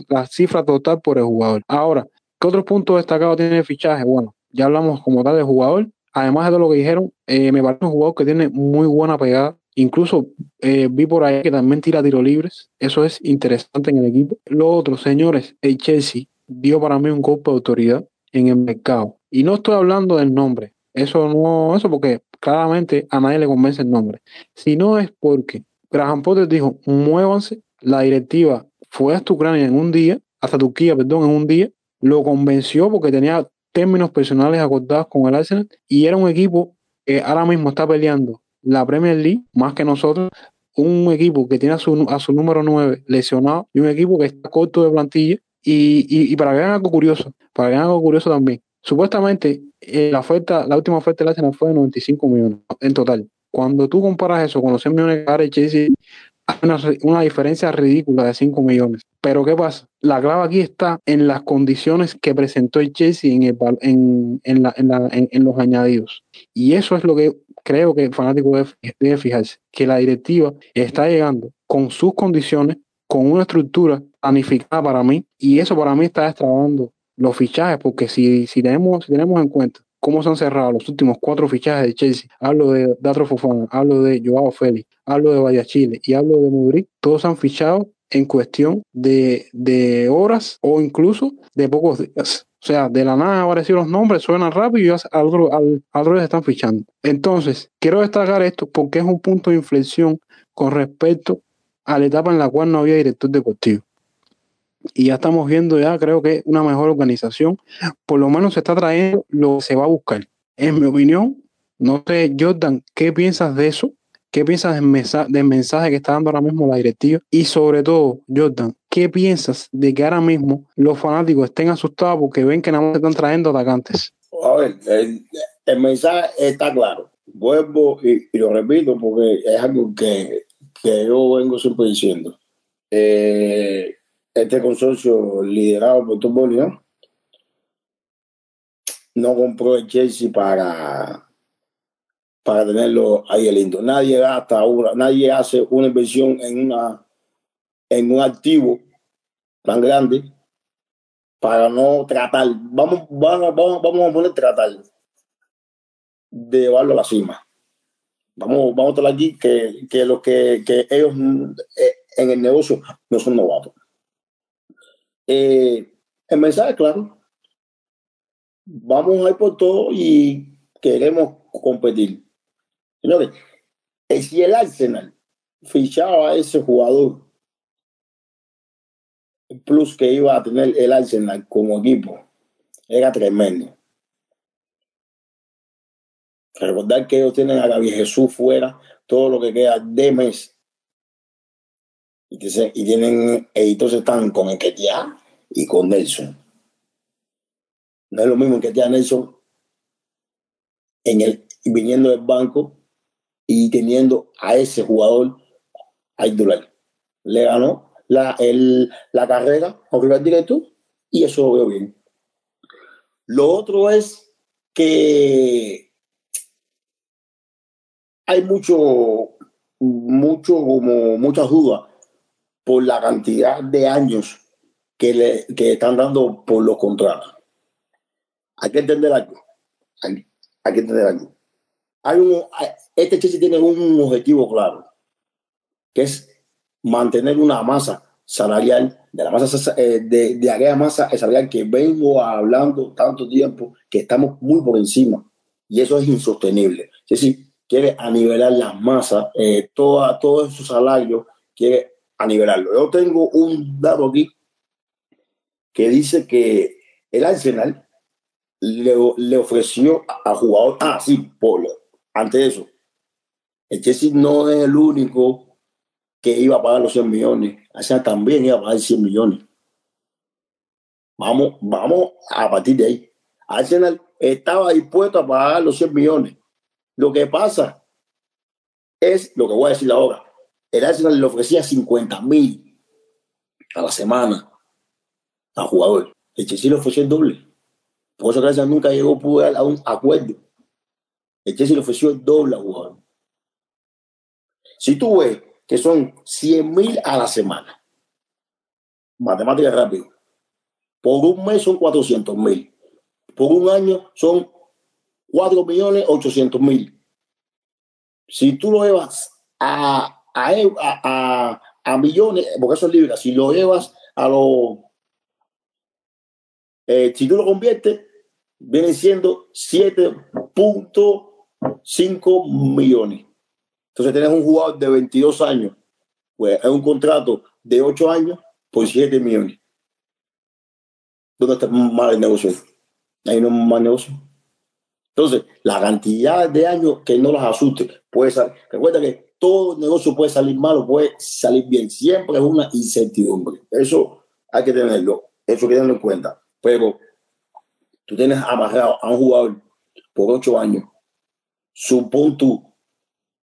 la, cifra total por el jugador. Ahora, ¿qué otro punto destacado tiene el fichaje? Bueno, ya hablamos como tal del jugador, Además de todo lo que dijeron, eh, me parece un jugador que tiene muy buena pegada. Incluso eh, vi por ahí que también tira tiro libres. Eso es interesante en el equipo. Lo otro, señores, el Chelsea dio para mí un golpe de autoridad en el mercado. Y no estoy hablando del nombre. Eso no, eso porque claramente a nadie le convence el nombre. Sino es porque Graham Potter dijo, muévanse. La directiva fue hasta Ucrania en un día, hasta Turquía, perdón, en un día. Lo convenció porque tenía términos personales acordados con el Arsenal y era un equipo que ahora mismo está peleando la Premier League más que nosotros, un equipo que tiene a su, número 9 lesionado y un equipo que está corto de plantilla y, para que vean algo curioso, para que vean algo curioso también, supuestamente eh, la oferta, la última oferta del Arsenal fue de 95 millones en total. Cuando tú comparas eso con los 100 millones que gana Chelsea, hay una, diferencia ridícula de 5 millones. Pero ¿qué pasa? La clave aquí está en las condiciones que presentó el Chelsea en, en, en, los añadidos. Y eso es lo que creo que el fanático debe, fijarse, que la directiva está llegando con sus condiciones, con una estructura planificada para mí, y eso para mí está destrabando los fichajes, porque si, si, tenemos, si tenemos en cuenta cómo se han cerrado los últimos cuatro fichajes de Chelsea. Hablo de Datro Fofana, hablo de Joao Félix, hablo de Vallachile y hablo de Mudrik. Todos han fichado en cuestión de, horas o incluso de pocos días. O sea, de la nada aparecieron los nombres, suenan rápido y ya al, al, al, están fichando. Entonces, quiero destacar esto porque es un punto de inflexión con respecto a la etapa en la cual no había director deportivo. y ya estamos viendo ya, creo que una mejor organización. Por lo menos se está trayendo lo que se va a buscar. En mi opinión, no sé, Jordan, ¿qué piensas de eso? ¿Qué piensas del mensaje, que está dando ahora mismo la directiva? Y sobre todo, Jordan, ¿qué piensas de que ahora mismo los fanáticos estén asustados porque ven que nada más están trayendo atacantes? A ver, el, mensaje está claro. Vuelvo y, y, lo repito porque es algo que, que yo vengo siempre diciendo. Eh, este consorcio liderado por Tom ¿no? no compró el Chelsea para, para tenerlo ahí lindo. Nadie gasta una, nadie hace una inversión en una en un activo tan grande para no tratar, vamos, vamos, vamos, vamos a poner tratar de llevarlo a la cima. Vamos, vamos a estar aquí que, que los que, que ellos eh, en el negocio no son novatos. Eh, el mensaje claro. Vamos a ir por todo y queremos competir. Señores, si el Arsenal fichaba a ese jugador, el plus que iba a tener el Arsenal como equipo era tremendo. Recordar que ellos tienen a Gabriel Jesús fuera todo lo que queda de mes y, tienen, entonces están con Enquetia y con Nelson. No es lo mismo que Nelson en el, viniendo del banco y teniendo a ese jugador a Idular. Le ganó la, el, la carrera a rival directo y eso lo veo bien. Lo otro es que hay mucho, mucho, como muchas dudas por la cantidad de años que le que están dando por los contratos. Hay que entender algo. Hay que entender algo. Hay un, este Chelsea tiene un objetivo claro, que es mantener una masa salarial, de la masa eh, de, de aquella masa salarial que vengo hablando tanto tiempo, que estamos muy por encima. Y eso es insostenible. Es decir, quiere anivelar las masas, eh, toda, todo su salario, quiere a nivelarlo. Yo tengo un dato aquí que dice que el Arsenal le, le ofreció a, jugador, ah, sí, Polo, antes de eso, el Chelsea no es el único que iba a pagar los 100 millones, Arsenal también iba a pagar 100 millones. Vamos, vamos a partir de ahí. Arsenal estaba dispuesto a pagar los 100 millones. Lo que pasa es lo que voy a decir ahora el Arsenal le ofrecía 50 mil a la semana al jugador. El Chelsea le ofreció el doble. Por eso que nunca llegó a un acuerdo. El Chelsea le ofreció el doble jugador. Si tú ves que son 100 mil a la semana, matemática rápido, por un mes son 400 mil, por un año son 4 millones 800 mil. Si tú lo llevas a a, a, millones, porque eso es libre. Si lo llevas a los. Eh, si tú lo conviertes, viene siendo 7.5 millones. Entonces tienes un jugador de 22 años, pues es un contrato de 8 años por 7 millones. ¿Dónde está mal el negocio? Ahí no es mal negocio. Entonces, la cantidad de años que no los asuste puede ser. Recuerda que todo negocio puede salir mal o puede salir bien. Siempre es una incertidumbre. Eso hay que tenerlo. Eso hay que tenerlo en cuenta. Pero tú tienes amarrado a un jugador por ocho años. Supón tú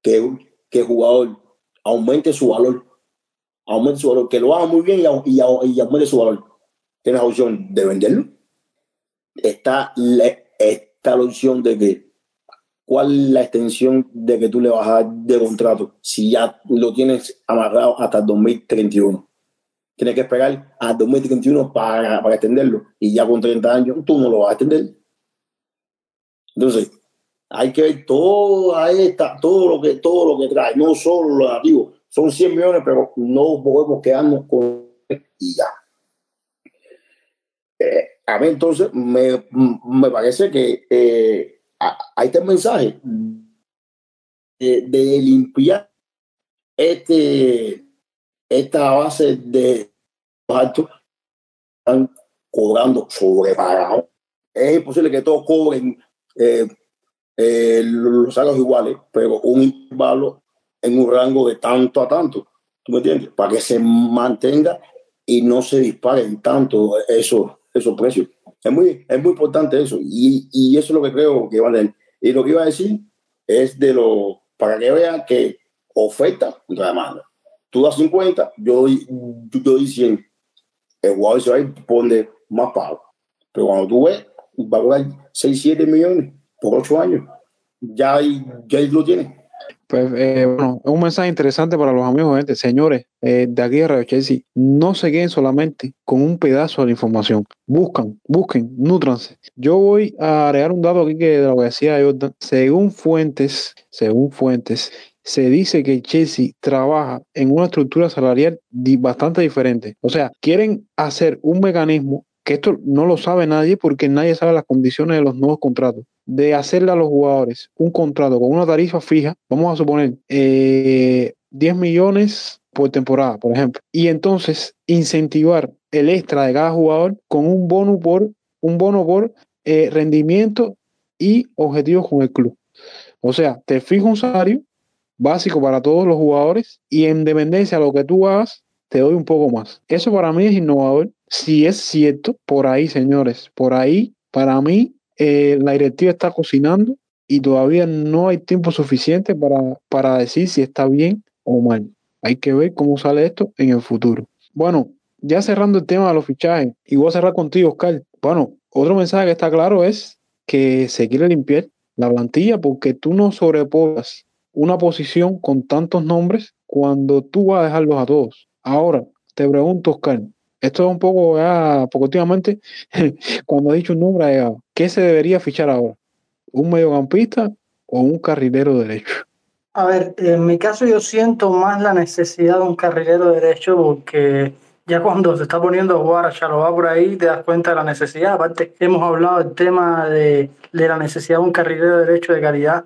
que, que el jugador aumente su valor. Aumente su valor. Que lo haga muy bien y, y, y aumente su valor. Tienes la opción de venderlo. Está, está la opción de que cuál es la extensión de que tú le vas a dar de contrato si ya lo tienes amarrado hasta el 2031. Tienes que esperar a 2031 para, para extenderlo y ya con 30 años tú no lo vas a extender. Entonces, hay que ver toda esta, todo lo que, todo lo que trae, no solo lo negativo. Son 100 millones, pero no podemos quedarnos con y ya. Eh, a mí entonces me, me parece que eh, ahí está el mensaje de, limpiar este, esta base de los altos están cobrando sobrepagado. Es imposible que todos cobren eh, eh, los salarios iguales, pero un intervalo en un rango de tanto a tanto. ¿Tú me entiendes? Para que se mantenga y no se disparen tanto esos, esos precios. Es muy, es muy importante eso. Y, y eso es lo que creo que va a tener. Y lo que iba a decir es de lo, para que vean que oferta contra demanda. Tú das 50, yo doy, yo doy 100. El jugador se va a ir poner más pago. Pero cuando tú ves, va a cobrar 6, 7 millones por 8 años. Ya, ya lo tiene. Pues eh, bueno, es un mensaje interesante para los amigos gente. Señores, eh, de aquí a Radio Chelsea, no se queden solamente con un pedazo de la información. Buscan, busquen, nutranse. Yo voy a agregar un dato aquí que de lo que decía Jordan. Según fuentes, según fuentes, se dice que Chelsea trabaja en una estructura salarial bastante diferente. O sea, quieren hacer un mecanismo que esto no lo sabe nadie porque nadie sabe las condiciones de los nuevos contratos de hacerle a los jugadores un contrato con una tarifa fija, vamos a suponer eh, 10 millones por temporada, por ejemplo, y entonces incentivar el extra de cada jugador con un bono por un bono por eh, rendimiento y objetivos con el club. O sea, te fijo un salario básico para todos los jugadores y en dependencia de lo que tú hagas, te doy un poco más. Eso para mí es innovador. Si es cierto, por ahí, señores, por ahí, para mí eh, la directiva está cocinando y todavía no hay tiempo suficiente para, para decir si está bien o mal. Hay que ver cómo sale esto en el futuro. Bueno, ya cerrando el tema de los fichajes, y voy a cerrar contigo, Oscar. Bueno, otro mensaje que está claro es que se quiere limpiar la plantilla porque tú no sobrepones una posición con tantos nombres cuando tú vas a dejarlos a todos. Ahora, te pregunto, Oscar, esto es un poco, ya, porque últimamente, cuando he dicho un nombre, ¿qué se debería fichar ahora? ¿Un mediocampista o un carrilero derecho? A ver, en mi caso yo siento más la necesidad de un carrilero derecho porque ya cuando se está poniendo a jugar a Chalobá por ahí te das cuenta de la necesidad. Aparte, hemos hablado del tema de, de la necesidad de un carrilero derecho de calidad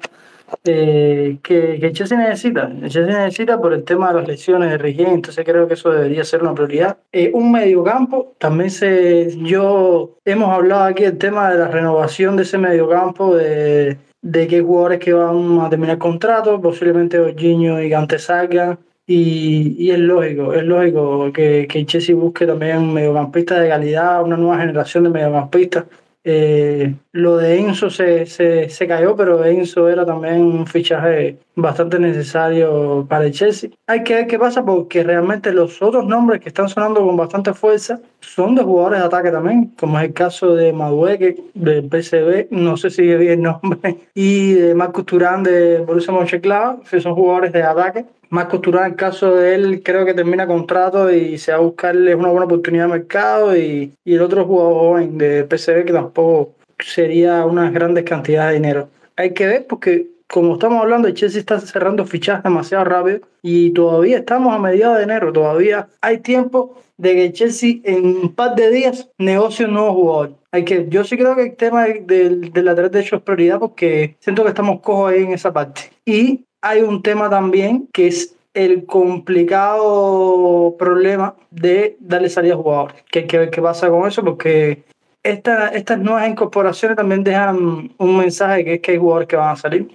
eh, que, que Chelsea necesita. Chelsea necesita por el tema de las lesiones de Rigén, entonces creo que eso debería ser una prioridad. Eh, un mediocampo, también se, yo hemos hablado aquí el tema de la renovación de ese mediocampo, de, de qué jugadores que van a terminar contrato, posiblemente Jorginho y Gante salgan. Y, y, es lógico, es lógico que, que Chelsea busque también un mediocampista de calidad, una nueva generación de mediocampistas. Eh, lo de Enzo se, se, se, cayó, pero Enzo era también un fichaje bastante necesario para el Chelsea. Hay que ver qué pasa porque realmente los otros nombres que están sonando con bastante fuerza son de jugadores de ataque también, como es el caso de Madueque del PCB, no sé si bien el nombre, y de Marcus Turán de Borussia Mönchengladbach, que son jugadores de ataque más Turán, el caso de él, creo que termina contrato y se va a buscarle una buena oportunidad de mercado. Y, y el otro jugador joven de PCB que tampoco sería unas grandes cantidades de dinero. Hay que ver porque, como estamos hablando, el Chelsea está cerrando fichajes demasiado rápido y todavía estamos a mediados de enero. Todavía hay tiempo de que el Chelsea en un par de días negocie un nuevo jugador. Hay que, yo sí creo que el tema del, del lateral de hecho es prioridad porque siento que estamos cojos ahí en esa parte. Y hay un tema también que es el complicado problema de darle salida a jugadores. Que hay que ver qué pasa con eso porque esta, estas nuevas incorporaciones también dejan un mensaje que es que hay jugadores que van a salir.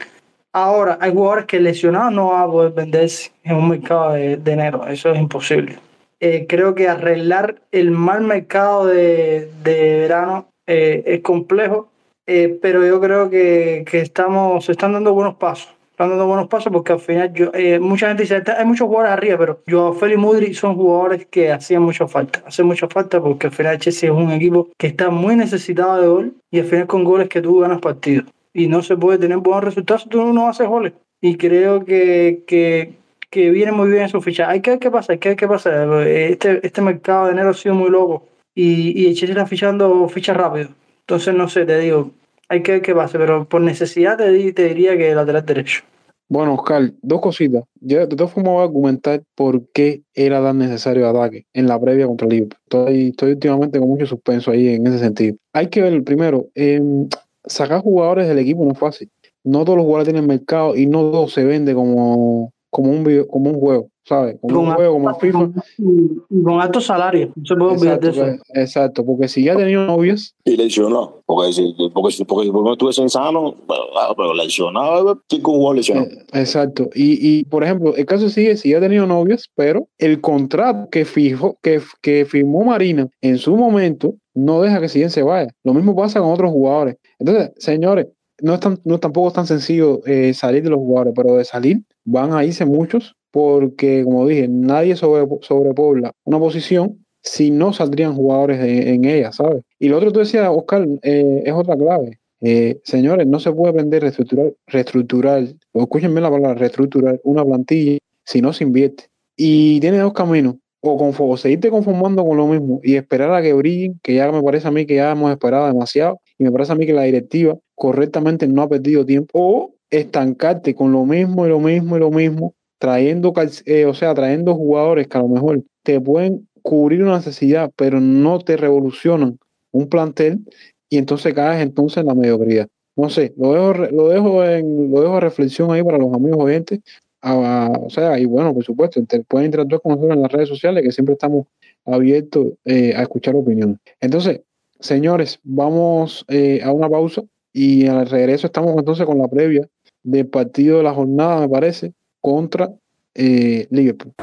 Ahora, hay jugadores que lesionados no van a poder venderse en un mercado de, enero. Eso es imposible. Eh, creo que arreglar el mal mercado de, de verano eh, es complejo, eh, pero yo creo que, que estamos, se están dando buenos pasos dando buenos pasos porque al final yo, eh, mucha gente dice, hay muchos jugadores arriba, pero yo, Félix Mudri son jugadores que hacían mucha falta. Hacen mucha falta porque al final Chelsea es un equipo que está muy necesitado de gol y al final con goles que tú ganas partidos. Y no se puede tener buenos resultados si tú no haces goles. Y creo que, que, que viene muy bien su ficha. Hay que ver qué pasa, hay que ver qué pasa. Este, este mercado de enero ha sido muy loco y, y el Chelsea está fichando fichas rápido. Entonces, no sé, te digo, hay que ver qué pasa, pero por necesidad te, te diría que lateral derecho. Bueno, Oscar, dos cositas. Yo de todas formas voy a argumentar por qué era tan necesario ataque en la previa contra el Liverpool. Estoy, estoy últimamente con mucho suspenso ahí en ese sentido. Hay que ver, primero, eh, sacar jugadores del equipo no es fácil. No todos los jugadores tienen mercado y no todo se vende como, como un video, como un juego, ¿sabes? Como un juego, como FIFA. Y con alto salario, no se puede olvidar de eso. Exacto, pues, exacto, porque si ya ha tenido novias, Y lesionó. Porque si, porque, si- porque si estuviese sano, pero, pero lesionado, ¿quién con jugó lesionado? Eh, Exacto. Y, y, por ejemplo, el caso sigue si ya ha tenido novias, pero el contrato que fijó, que, que firmó Marina en su momento no deja que Siguien se vaya. Lo mismo pasa con otros jugadores. Entonces, señores, no es, tan, no tampoco es tan sencillo eh, salir de los jugadores, pero de salir van a irse muchos porque, como dije, nadie sobre, sobrepobla una posición si no saldrían jugadores de- en ella, ¿sabes? Y lo otro tú decías, Oscar, eh, es otra clave. Eh, señores, no se puede aprender reestructurar, reestructurar, o escuchen bien la palabra, reestructurar una plantilla si no se invierte. Y tiene dos caminos, o, confo- o seguirte conformando con lo mismo y esperar a que brillen, que ya me parece a mí que ya hemos esperado demasiado, y me parece a mí que la directiva correctamente no ha perdido tiempo, o estancarte con lo mismo y lo mismo y lo mismo, trayendo, eh, o sea, trayendo jugadores que a lo mejor te pueden cubrir una necesidad, pero no te revolucionan un plantel y entonces caes entonces en la mediocridad. No sé, lo dejo, lo dejo en, lo dejo a reflexión ahí para los amigos oyentes. O sea, y bueno, por supuesto, te- pueden interactuar con nosotros en las redes sociales, que siempre estamos abiertos eh, a escuchar opiniones. Entonces, señores, vamos eh, a una pausa y al regreso estamos entonces con la previa del partido de la jornada, me parece, contra eh, Liverpool.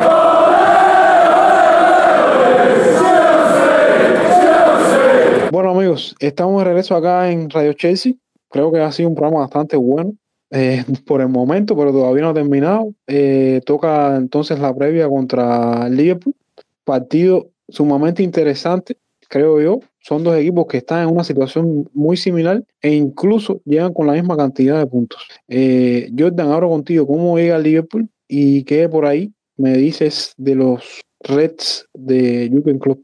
Bueno amigos, estamos de regreso acá en Radio Chelsea. Creo que ha sido un programa bastante bueno eh, por el momento, pero todavía no ha terminado. Eh, toca entonces la previa contra Liverpool. Partido sumamente interesante, creo yo. Son dos equipos que están en una situación muy similar e incluso llegan con la misma cantidad de puntos. Eh, Jordan, ahora contigo, ¿cómo llega Liverpool? Y qué por ahí me dices de los Reds de Jürgen Klopp.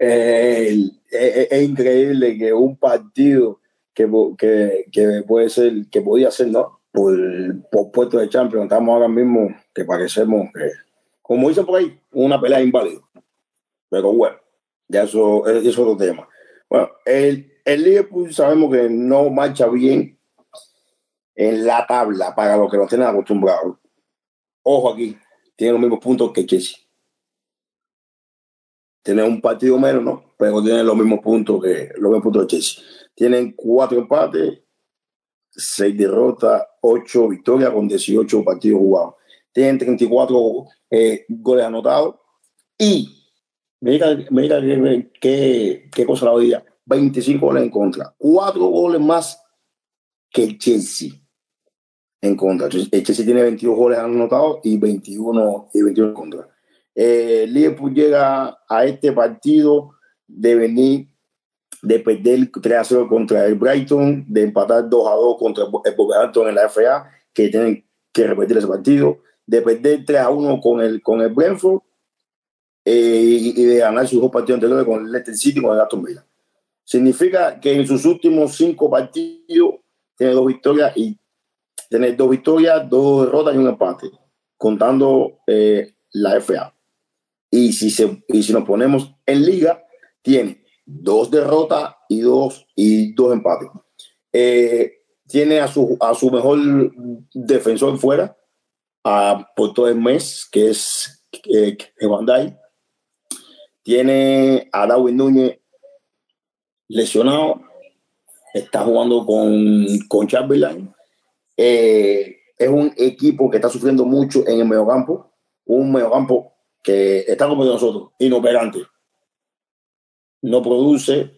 Eh, es, increíble que un partido que, que, que puede ser, que podía ser, ¿no? Por, por puesto de Champions, estamos ahora mismo que parecemos que, como dicen por ahí, una pelea inválida. Pero bueno, ya eso, eso es otro tema. Bueno, el, el Liverpool sabemos que no marcha bien en la tabla para lo que nos tienen acostumbrados. Ojo aquí, tiene los mismos puntos que Chelsea tiene un partido menos, ¿no? Pero tienen los mismos puntos que los mismos puntos de Chelsea. Tienen cuatro empates, seis derrotas, ocho victorias con 18 partidos jugados. Tienen 34 eh, goles anotados y mira, mira qué, qué, cosa la oía. 25 goles en contra, cuatro goles más que el Chelsea en contra. El Chelsea tiene 22 goles anotados y 21, y 21 en contra. Eh, Liverpool llega a este partido de venir de perder 3 a 0 contra el Brighton, de empatar 2 a 2 contra el Wolverhampton en la FA, que tienen que repetir ese partido, de perder 3 a 1 con el, con el Brentford eh, y, de ganar sus dos partidos anteriores con el Leicester City y con el Aston Villa. Significa que en sus últimos cinco partidos tiene dos victorias y tiene dos victorias, dos derrotas y un empate, contando eh, la FA. Y si, se, y si nos ponemos en liga, tiene dos derrotas y dos, y dos empates. Eh, tiene a su, a su mejor defensor fuera, a, por todo el mes, que es eh. Tiene a Darwin Núñez lesionado, está jugando con, con Chamberlain. Eh, es un equipo que está sufriendo mucho en el mediocampo, un mediocampo que está como de nosotros, inoperante. No produce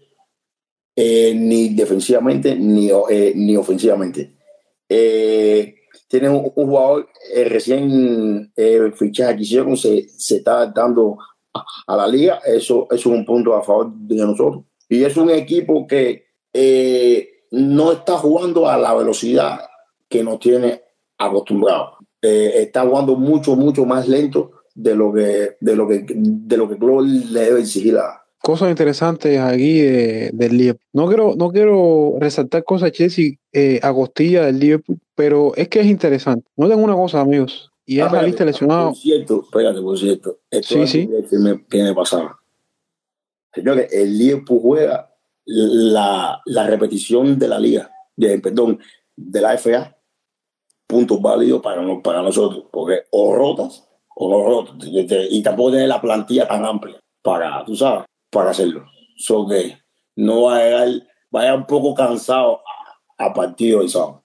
eh, ni defensivamente ni, eh, ni ofensivamente. Eh, tiene un, jugador eh, recién eh, fichaje que hicieron, se, se está dando a, la liga, eso, eso, es un punto a favor de nosotros. Y es un equipo que no está jugando a la velocidad que nos tiene acostumbrados. Está jugando mucho, mucho más lento de lo que de lo que de lo que Klopp le debe exigir a cosas interesantes aquí de, del Liverpool. No quiero, no quiero resaltar cosas Chelsea eh, a costilla del Liverpool, pero es que es interesante. No tengo una cosa, amigos, y es ah, la lista lesionada. Por cierto, espérate, por cierto. Esto sí, sí. Que me, que me pasaba. Señores, el Liverpool juega la, la repetición de la liga, de, perdón, de la FA puntos válidos para, para nosotros, porque o rotas o no rotas, y tampoco tiene la plantilla tan amplia para, tú sabes, para hacerlo. So que no va a llegar, vaya un poco cansado a, partido de sábado.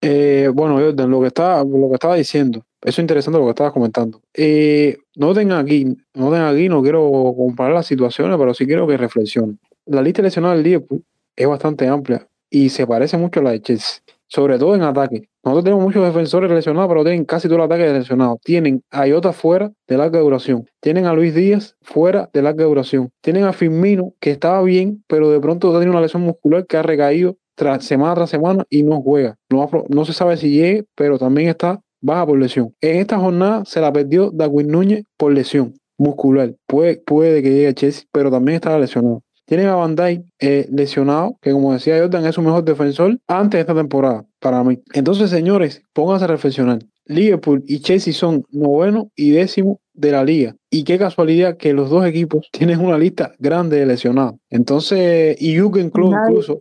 Eh, bueno, Jordan, lo que, estaba, lo que estaba diciendo, eso es interesante lo que estabas comentando. Eh, noten aquí, noten aquí, no quiero comparar las situaciones, pero sí quiero que reflexionen. La lista lesionada del Liverpool es bastante amplia y se parece mucho a la de Chelsea, sobre todo en ataque. Nosotros tenemos muchos defensores lesionados, pero tienen casi todo el ataque lesionado. Tienen a Iota fuera de larga duración. Tienen a Luis Díaz fuera de larga duración. Tienen a Firmino, que estaba bien, pero de pronto tiene una lesión muscular que ha recaído tras, semana tras semana y no juega. No, se sabe si llegue, pero también está baja por lesión. En esta jornada se la perdió Darwin Núñez por lesión muscular. Puede, puede que llegue a Chelsea, pero también estaba lesionado. Tienen a Van Dijk eh, lesionado, que como decía Jordan, es su mejor defensor antes de esta temporada, para mí. Entonces, señores, pónganse a reflexionar. Liverpool y Chelsea son noveno y décimo de la liga. Y qué casualidad que los dos equipos tienen una lista grande de lesionados. Entonces, y Jürgen Klopp incluso.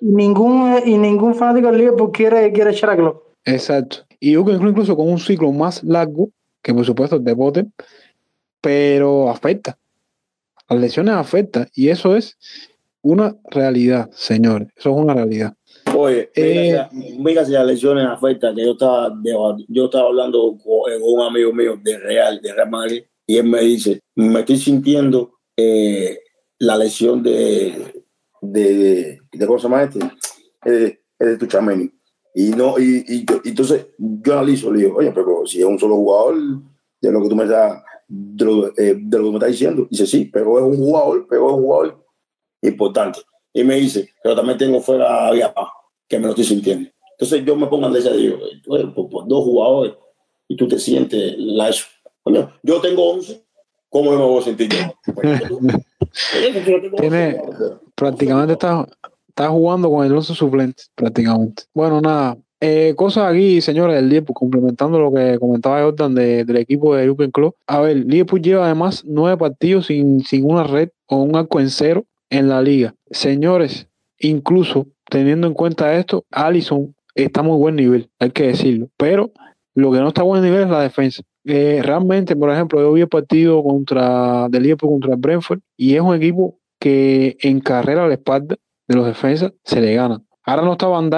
Ningún, y ningún fanático del Liverpool quiere, quiere echar a Klopp. Exacto. Y Jürgen Klopp incluso con un ciclo más largo, que por supuesto es de bote, pero afecta. Las lesiones afectan y eso es una realidad, señores. Eso es una realidad. Oye, mira, si, las lesiones afectan, que yo estaba, yo estaba hablando eh, con, un amigo mío de Real, de Real Madrid, y él me dice, me estoy sintiendo eh, la lesión de, de, de, ¿cómo se llama este? Eh, de Tuchameni. Y no, y, y, entonces yo analizo, le digo, oye, pero si es un solo jugador, de lo que tú me estás, de lo, eh, de lo que me estás diciendo, dice sí, pero es un jugador, pero es un jugador importante. Y me dice, pero también tengo fuera que me lo estoy sintiendo. Entonces yo me pongo a decir, digo, por, dos jugadores y tú te sientes la eso. yo tengo 11, ¿cómo me voy a sentir yo? Tiene, prácticamente está, está jugando con el 11 suplente, prácticamente. Bueno, nada, eh, cosas aquí, señores, del Liverpool, complementando lo que comentaba Jordan del equipo de Jürgen Klopp. A ver, Liverpool lleva además nueve partidos sin, sin una red o un arco en cero en la liga. Señores, incluso teniendo en cuenta esto, Allison está muy buen nivel, hay que decirlo. Pero lo que no está a buen nivel es la defensa. Eh, realmente, por ejemplo, yo vi el partido contra del Liverpool contra el Brentford y es un equipo que en carrera a la espalda de los defensas se le gana. Ahora no está Van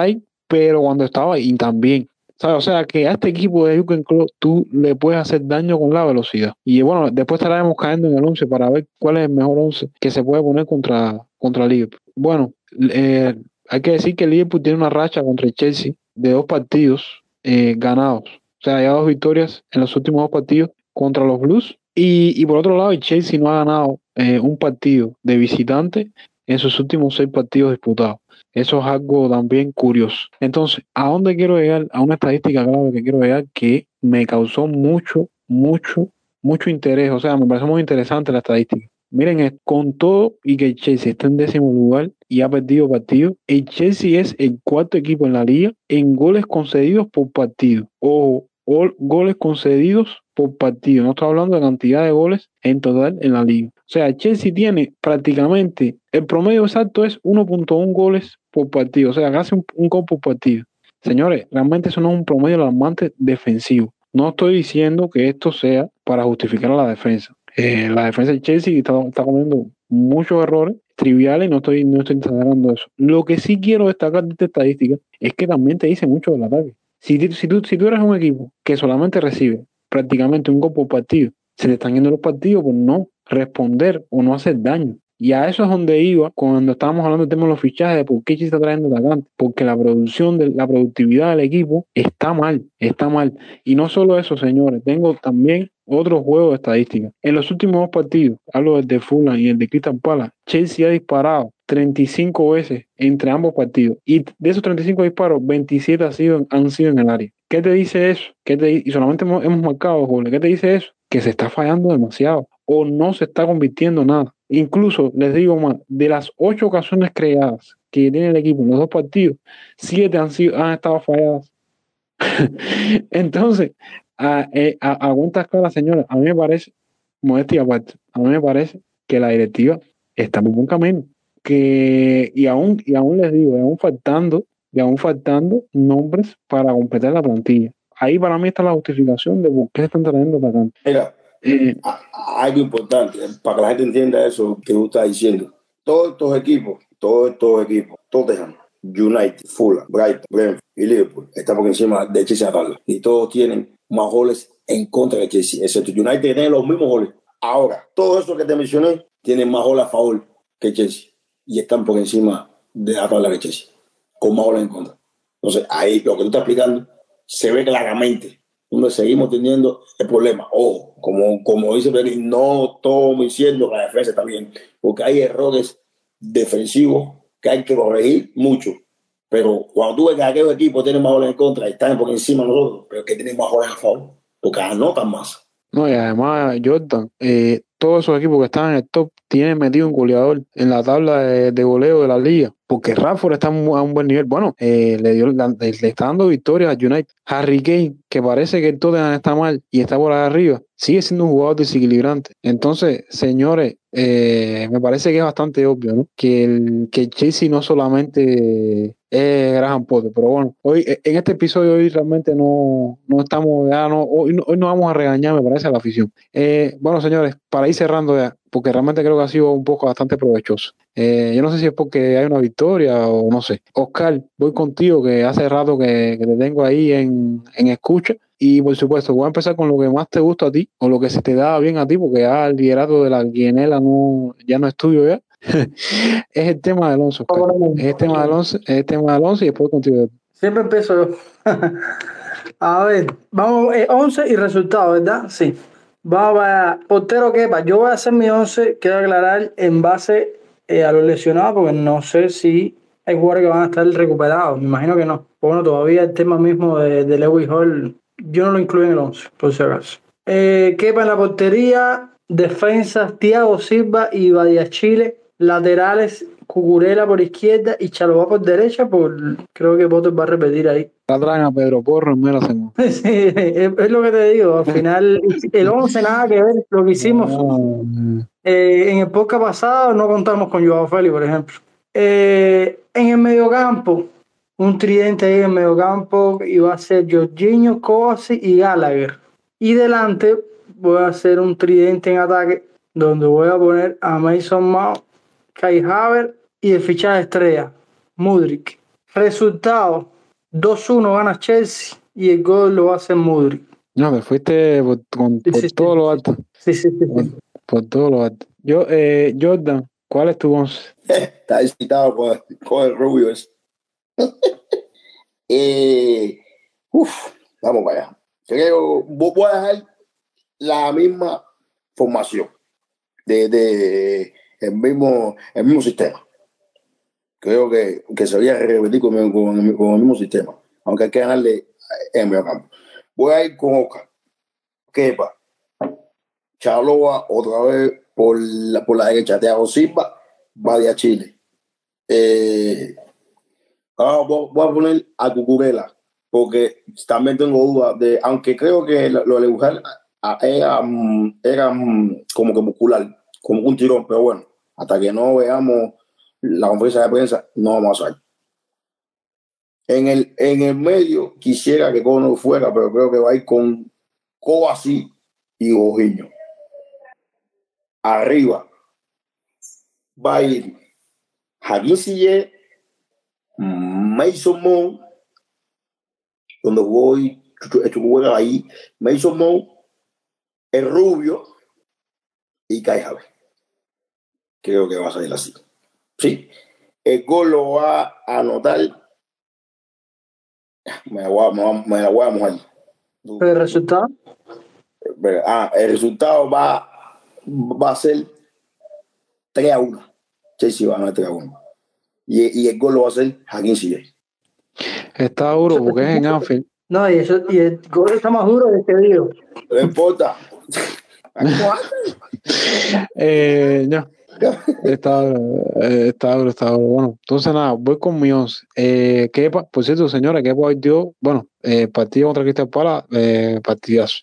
pero cuando estaba ahí también. O sea, que a este equipo de Jürgen Klopp tú le puedes hacer daño con la velocidad. Y bueno, después estaremos cayendo en el 11 para ver cuál es el mejor 11 que se puede poner contra, contra Liverpool. Bueno, eh, hay que decir que Liverpool tiene una racha contra el Chelsea de dos partidos eh, ganados. O sea, hay dos victorias en los últimos dos partidos contra los Blues. Y, por otro lado, el Chelsea no ha ganado eh, un partido de visitante en sus últimos seis partidos disputados. Eso es algo también curioso. Entonces, ¿a dónde quiero llegar? A una estadística clave que quiero llegar que me causó mucho, mucho, mucho interés. O sea, me parece muy interesante la estadística. Miren, con todo y que el Chelsea está en décimo lugar y ha perdido partido, el Chelsea es el cuarto equipo en la liga en goles concedidos por partido. O goles concedidos por partido. No estoy hablando de cantidad de goles en total en la liga. O sea, Chelsea tiene prácticamente, el promedio exacto es 1.1 goles por partido, o sea, casi un, un gol por partido. Señores, realmente eso no es un promedio alarmante defensivo. No estoy diciendo que esto sea para justificar a la defensa. Eh, la defensa de Chelsea está, cometiendo muchos errores triviales y no estoy, no estoy eso. Lo que sí quiero destacar de esta estadística es que también te dice mucho del ataque. Si, si, tú, si tú eres un equipo que solamente recibe prácticamente un gol por partido, se le están yendo los partidos por no responder o no hacer daño. Y a eso es donde iba cuando estábamos hablando del tema de los fichajes, de por qué Chile está trayendo atacantes. Porque la producción, de la productividad del equipo está mal, está mal. Y no solo eso, señores, tengo también otro juego de estadísticas. En los últimos dos partidos, hablo del de Fulham y el de Crystal Palace, Chelsea ha disparado 35 veces entre ambos partidos. Y de esos 35 disparos, 27 han sido, han sido en el área. ¿Qué te dice eso? ¿Qué te, y solamente hemos, hemos marcado goles. ¿Qué te dice eso? Que se está fallando demasiado o no se está convirtiendo nada. Incluso, les digo más, de las ocho ocasiones creadas que tiene el equipo en los dos partidos, siete han, sido, han estado falladas. Entonces, a, eh, a, a señora, a mí me parece, modestia aparte, a mí me parece que la directiva está por buen camino. Que, y aún, y aún les digo, aún faltando y aún faltando nombres para completar la plantilla. Ahí para mí está la justificación de por qué se están trayendo atacantes. Mira, Eh, algo importante, para que la gente entienda eso que tú estás diciendo. Todos estos equipos, todos estos equipos, Tottenham, United, Fulham, Brighton, Brentford y Liverpool están por encima de Chelsea tabla. Y todos tienen más goles en contra de Chelsea, excepto United que tiene los mismos goles. Ahora, todos esos que te mencioné tienen más goles a favor que Chelsea y están por encima de la tabla de Chelsea, con más goles en contra. Entonces, ahí lo que tú estás explicando se ve claramente donde seguimos teniendo el problema. Ojo, como, como dice Benny, no estamos diciendo que la defensa está bien, porque hay errores defensivos que hay que corregir mucho. Pero cuando tú ves que aquellos equipos tienen más goles en contra y están por encima de nosotros, pero que tienen más goles a favor, porque anotan más. No, y además, Jordan, eh, todos esos equipos que están en el top tienen metido un goleador en la tabla de, de goleo de la liga, porque Rafford está a un buen nivel. Bueno, eh, le, dio, le está dando victoria a United. Harry Kane, que parece que el Tottenham está mal y está por ahí arriba, sigue siendo un jugador desequilibrante. Entonces, señores, eh, me parece que es bastante obvio. Que el, que el Chelsea no solamente es Graham Potter, pero bueno, hoy eh, en este episodio hoy realmente no, no estamos, ya no, hoy, no, hoy no vamos a regañar, me parece, a la afición. Eh, bueno, señores, para ir cerrando porque realmente creo que ha sido un poco bastante provechoso. Eh, yo no sé si es porque hay una victoria o no sé. Oscar, voy contigo, que hace rato que, que te tengo ahí en, en escucha. Y por supuesto, voy a empezar con lo que más te gusta a ti, o lo que se te da bien a ti, porque ya el liderato de la guienela no, ya no es tuyo ya. es el tema de Alonso. Oscar. Es el tema de Alonso, es el tema de Alonso y después contigo. Siempre empiezo yo. a ver, vamos, eh, 11 y resultado, ¿verdad? Sí. Vamos a portero quepa. Yo voy a hacer mi 11, quiero aclarar, en base eh, a los lesionados, porque no sé si hay jugadores que van a estar recuperados. Me imagino que no. Bueno, todavía el tema mismo de, de Lewis Hall, yo no lo incluyo en el 11, por si acaso. Eh, quepa en la portería, defensas, Thiago Silva y Badia Chile. Laterales, Cucurela por izquierda y Chalobá por derecha. Por, creo que Potter va a repetir ahí. La traen a Pedro Porro en mera semana. Sí, es, es lo que te digo. Al final, el 11 nada que ver. Lo que hicimos eh, en el podcast pasado, no contamos con Joao Félix, por ejemplo. Eh, en el mediocampo, un tridente ahí en mediocampo iba a ser Jorginho, Kovacic y Gallagher. Y delante voy a hacer un tridente en ataque donde voy a poner a Mason Mount, Kai Havertz y el fichaje estrella, Mudrik. Resultado, 2-1 gana Chelsea y el gol lo hace Mudrik. No, te fuiste por, con- Sí, por sí, sí. todo lo alto. Sí, sí, sí, sí. Por todo lo alto. Yo, eh, Jordan, ¿cuál es tu once? Está excitado con, con el rubio ese. eh, uf, vamos para allá. Creo, voy voy a dejar la misma formación de, de el mismo el mismo sistema. Creo que, que sería repetir con, el- con con el mismo sistema, aunque hay que ganarle en medio campo. Voy a ir con Oca, Kepa, Chaloa otra vez por la, por la derecha, Thiago Silva, Badia Chile. Eh, ahora voy, a poner a Cucurela, porque también tengo dudas de, aunque creo que lo de Luján, a- era, mm, era mm, como que muscular, como un tirón, pero bueno, hasta que no veamos la conferencia de prensa, no vamos a saber. En el, en el medio quisiera que Cono fuera, pero creo que va a ir con Kovacic y Ojiño. Arriba va a ir Jaquín Sille, Mason Mount, donde voy, Chucuera ahí, Mason Mount, el Rubio y Kai Javier. Creo que va a salir así. Sí. El gol lo va a anotar. Me la voy a, me me la voy a mojar. ¿El resultado? Ah, el resultado va, va a ser 3 a 1. Chelsea va a ganar 3 a 1. Y, y el gol lo va a hacer Jaquín Sille. Está duro porque es en Anfield. No, y, eso, y el gol está más duro de que digo. No importa. Eh, ya. Está, eh, está duro, está duro. Bueno, entonces nada, voy con mi once. Eh, Kepa, por cierto, señora, Kepa dio, bueno, eh, partido contra Cristal Pala, eh, partidazo.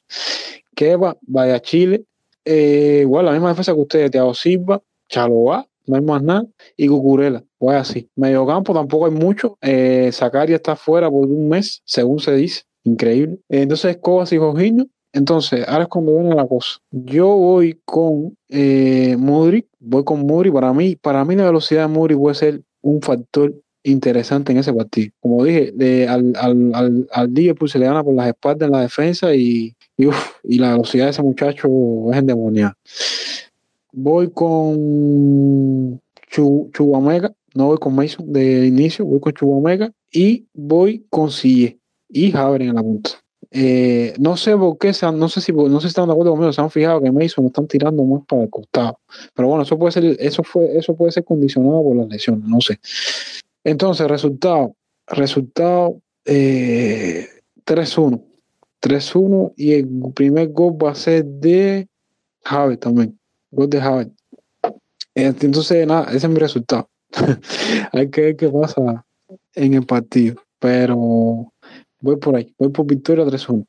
Kepa, vaya Chile, eh, igual la misma defensa que ustedes, Thiago Silva, Chaloa, no hay más nada. Y Cucurela, pues así. Medio campo tampoco hay mucho. Eh, está fuera por un mes, según se dice. Increíble. Entonces, Cobas y Jorginho. Entonces, ahora es cuando viene la cosa. Yo voy con eh, voy con Modric. Para mí, para mí la velocidad de Modric puede ser un factor interesante en ese partido. Como dije, de, al, al, al, al Liverpool se le gana por las espaldas en la defensa y, y, y la velocidad de ese muchacho es endemoniada. Voy con Chu, Chubamega, no voy con Mason de inicio, voy con Chubamega y voy con Sille y Javier en la punta. Eh, no sé por qué, no sé si no sé si están de acuerdo conmigo, se han fijado que Mason lo están tirando más para el costado. Pero bueno, eso puede ser, eso fue, eso puede ser condicionado por las lesiones, no sé. Entonces, resultado, resultado eh, 3-1. 3-1 y el primer gol va a ser de Javi también. Gol de. Entonces, nada, ese es mi resultado. Hay que ver qué pasa en el partido. Pero voy por ahí, voy por victoria 3-1.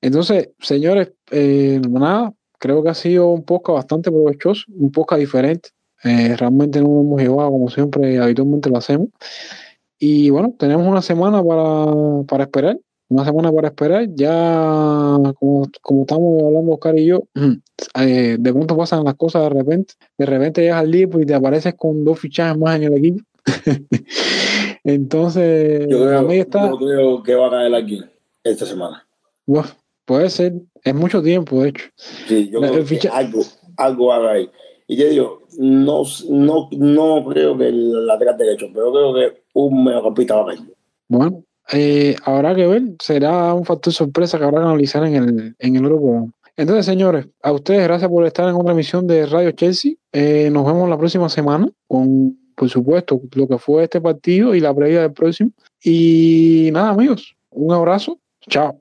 Entonces, señores, eh, nada, creo que ha sido un poco bastante provechoso, un poco diferente. Eh, realmente no hemos llevado como siempre, habitualmente lo hacemos. Y bueno, tenemos una semana para, para esperar, una semana para esperar. Ya, como, como estamos hablando Oscar y yo, eh, de pronto pasan las cosas de repente. De repente llegas al día y te apareces con dos fichajes más en el equipo. Entonces, Yo creo, a mí está. yo creo que va a caer aquí esta semana. Uf, puede ser, es mucho tiempo, de hecho. Sí, yo La- creo el que ficha- algo, algo haga ahí. Y te digo, no, no, no creo que el lateral derecho, pero creo que un mediocampista va a caer. Bueno, eh, habrá que ver, será un factor sorpresa que habrá que analizar en el, en el programa. Entonces, señores, a ustedes gracias por estar en otra emisión de Radio Chelsea. Eh, nos vemos la próxima semana con, por supuesto, lo que fue este partido y la previa del próximo. Y nada, amigos, un abrazo. Chao.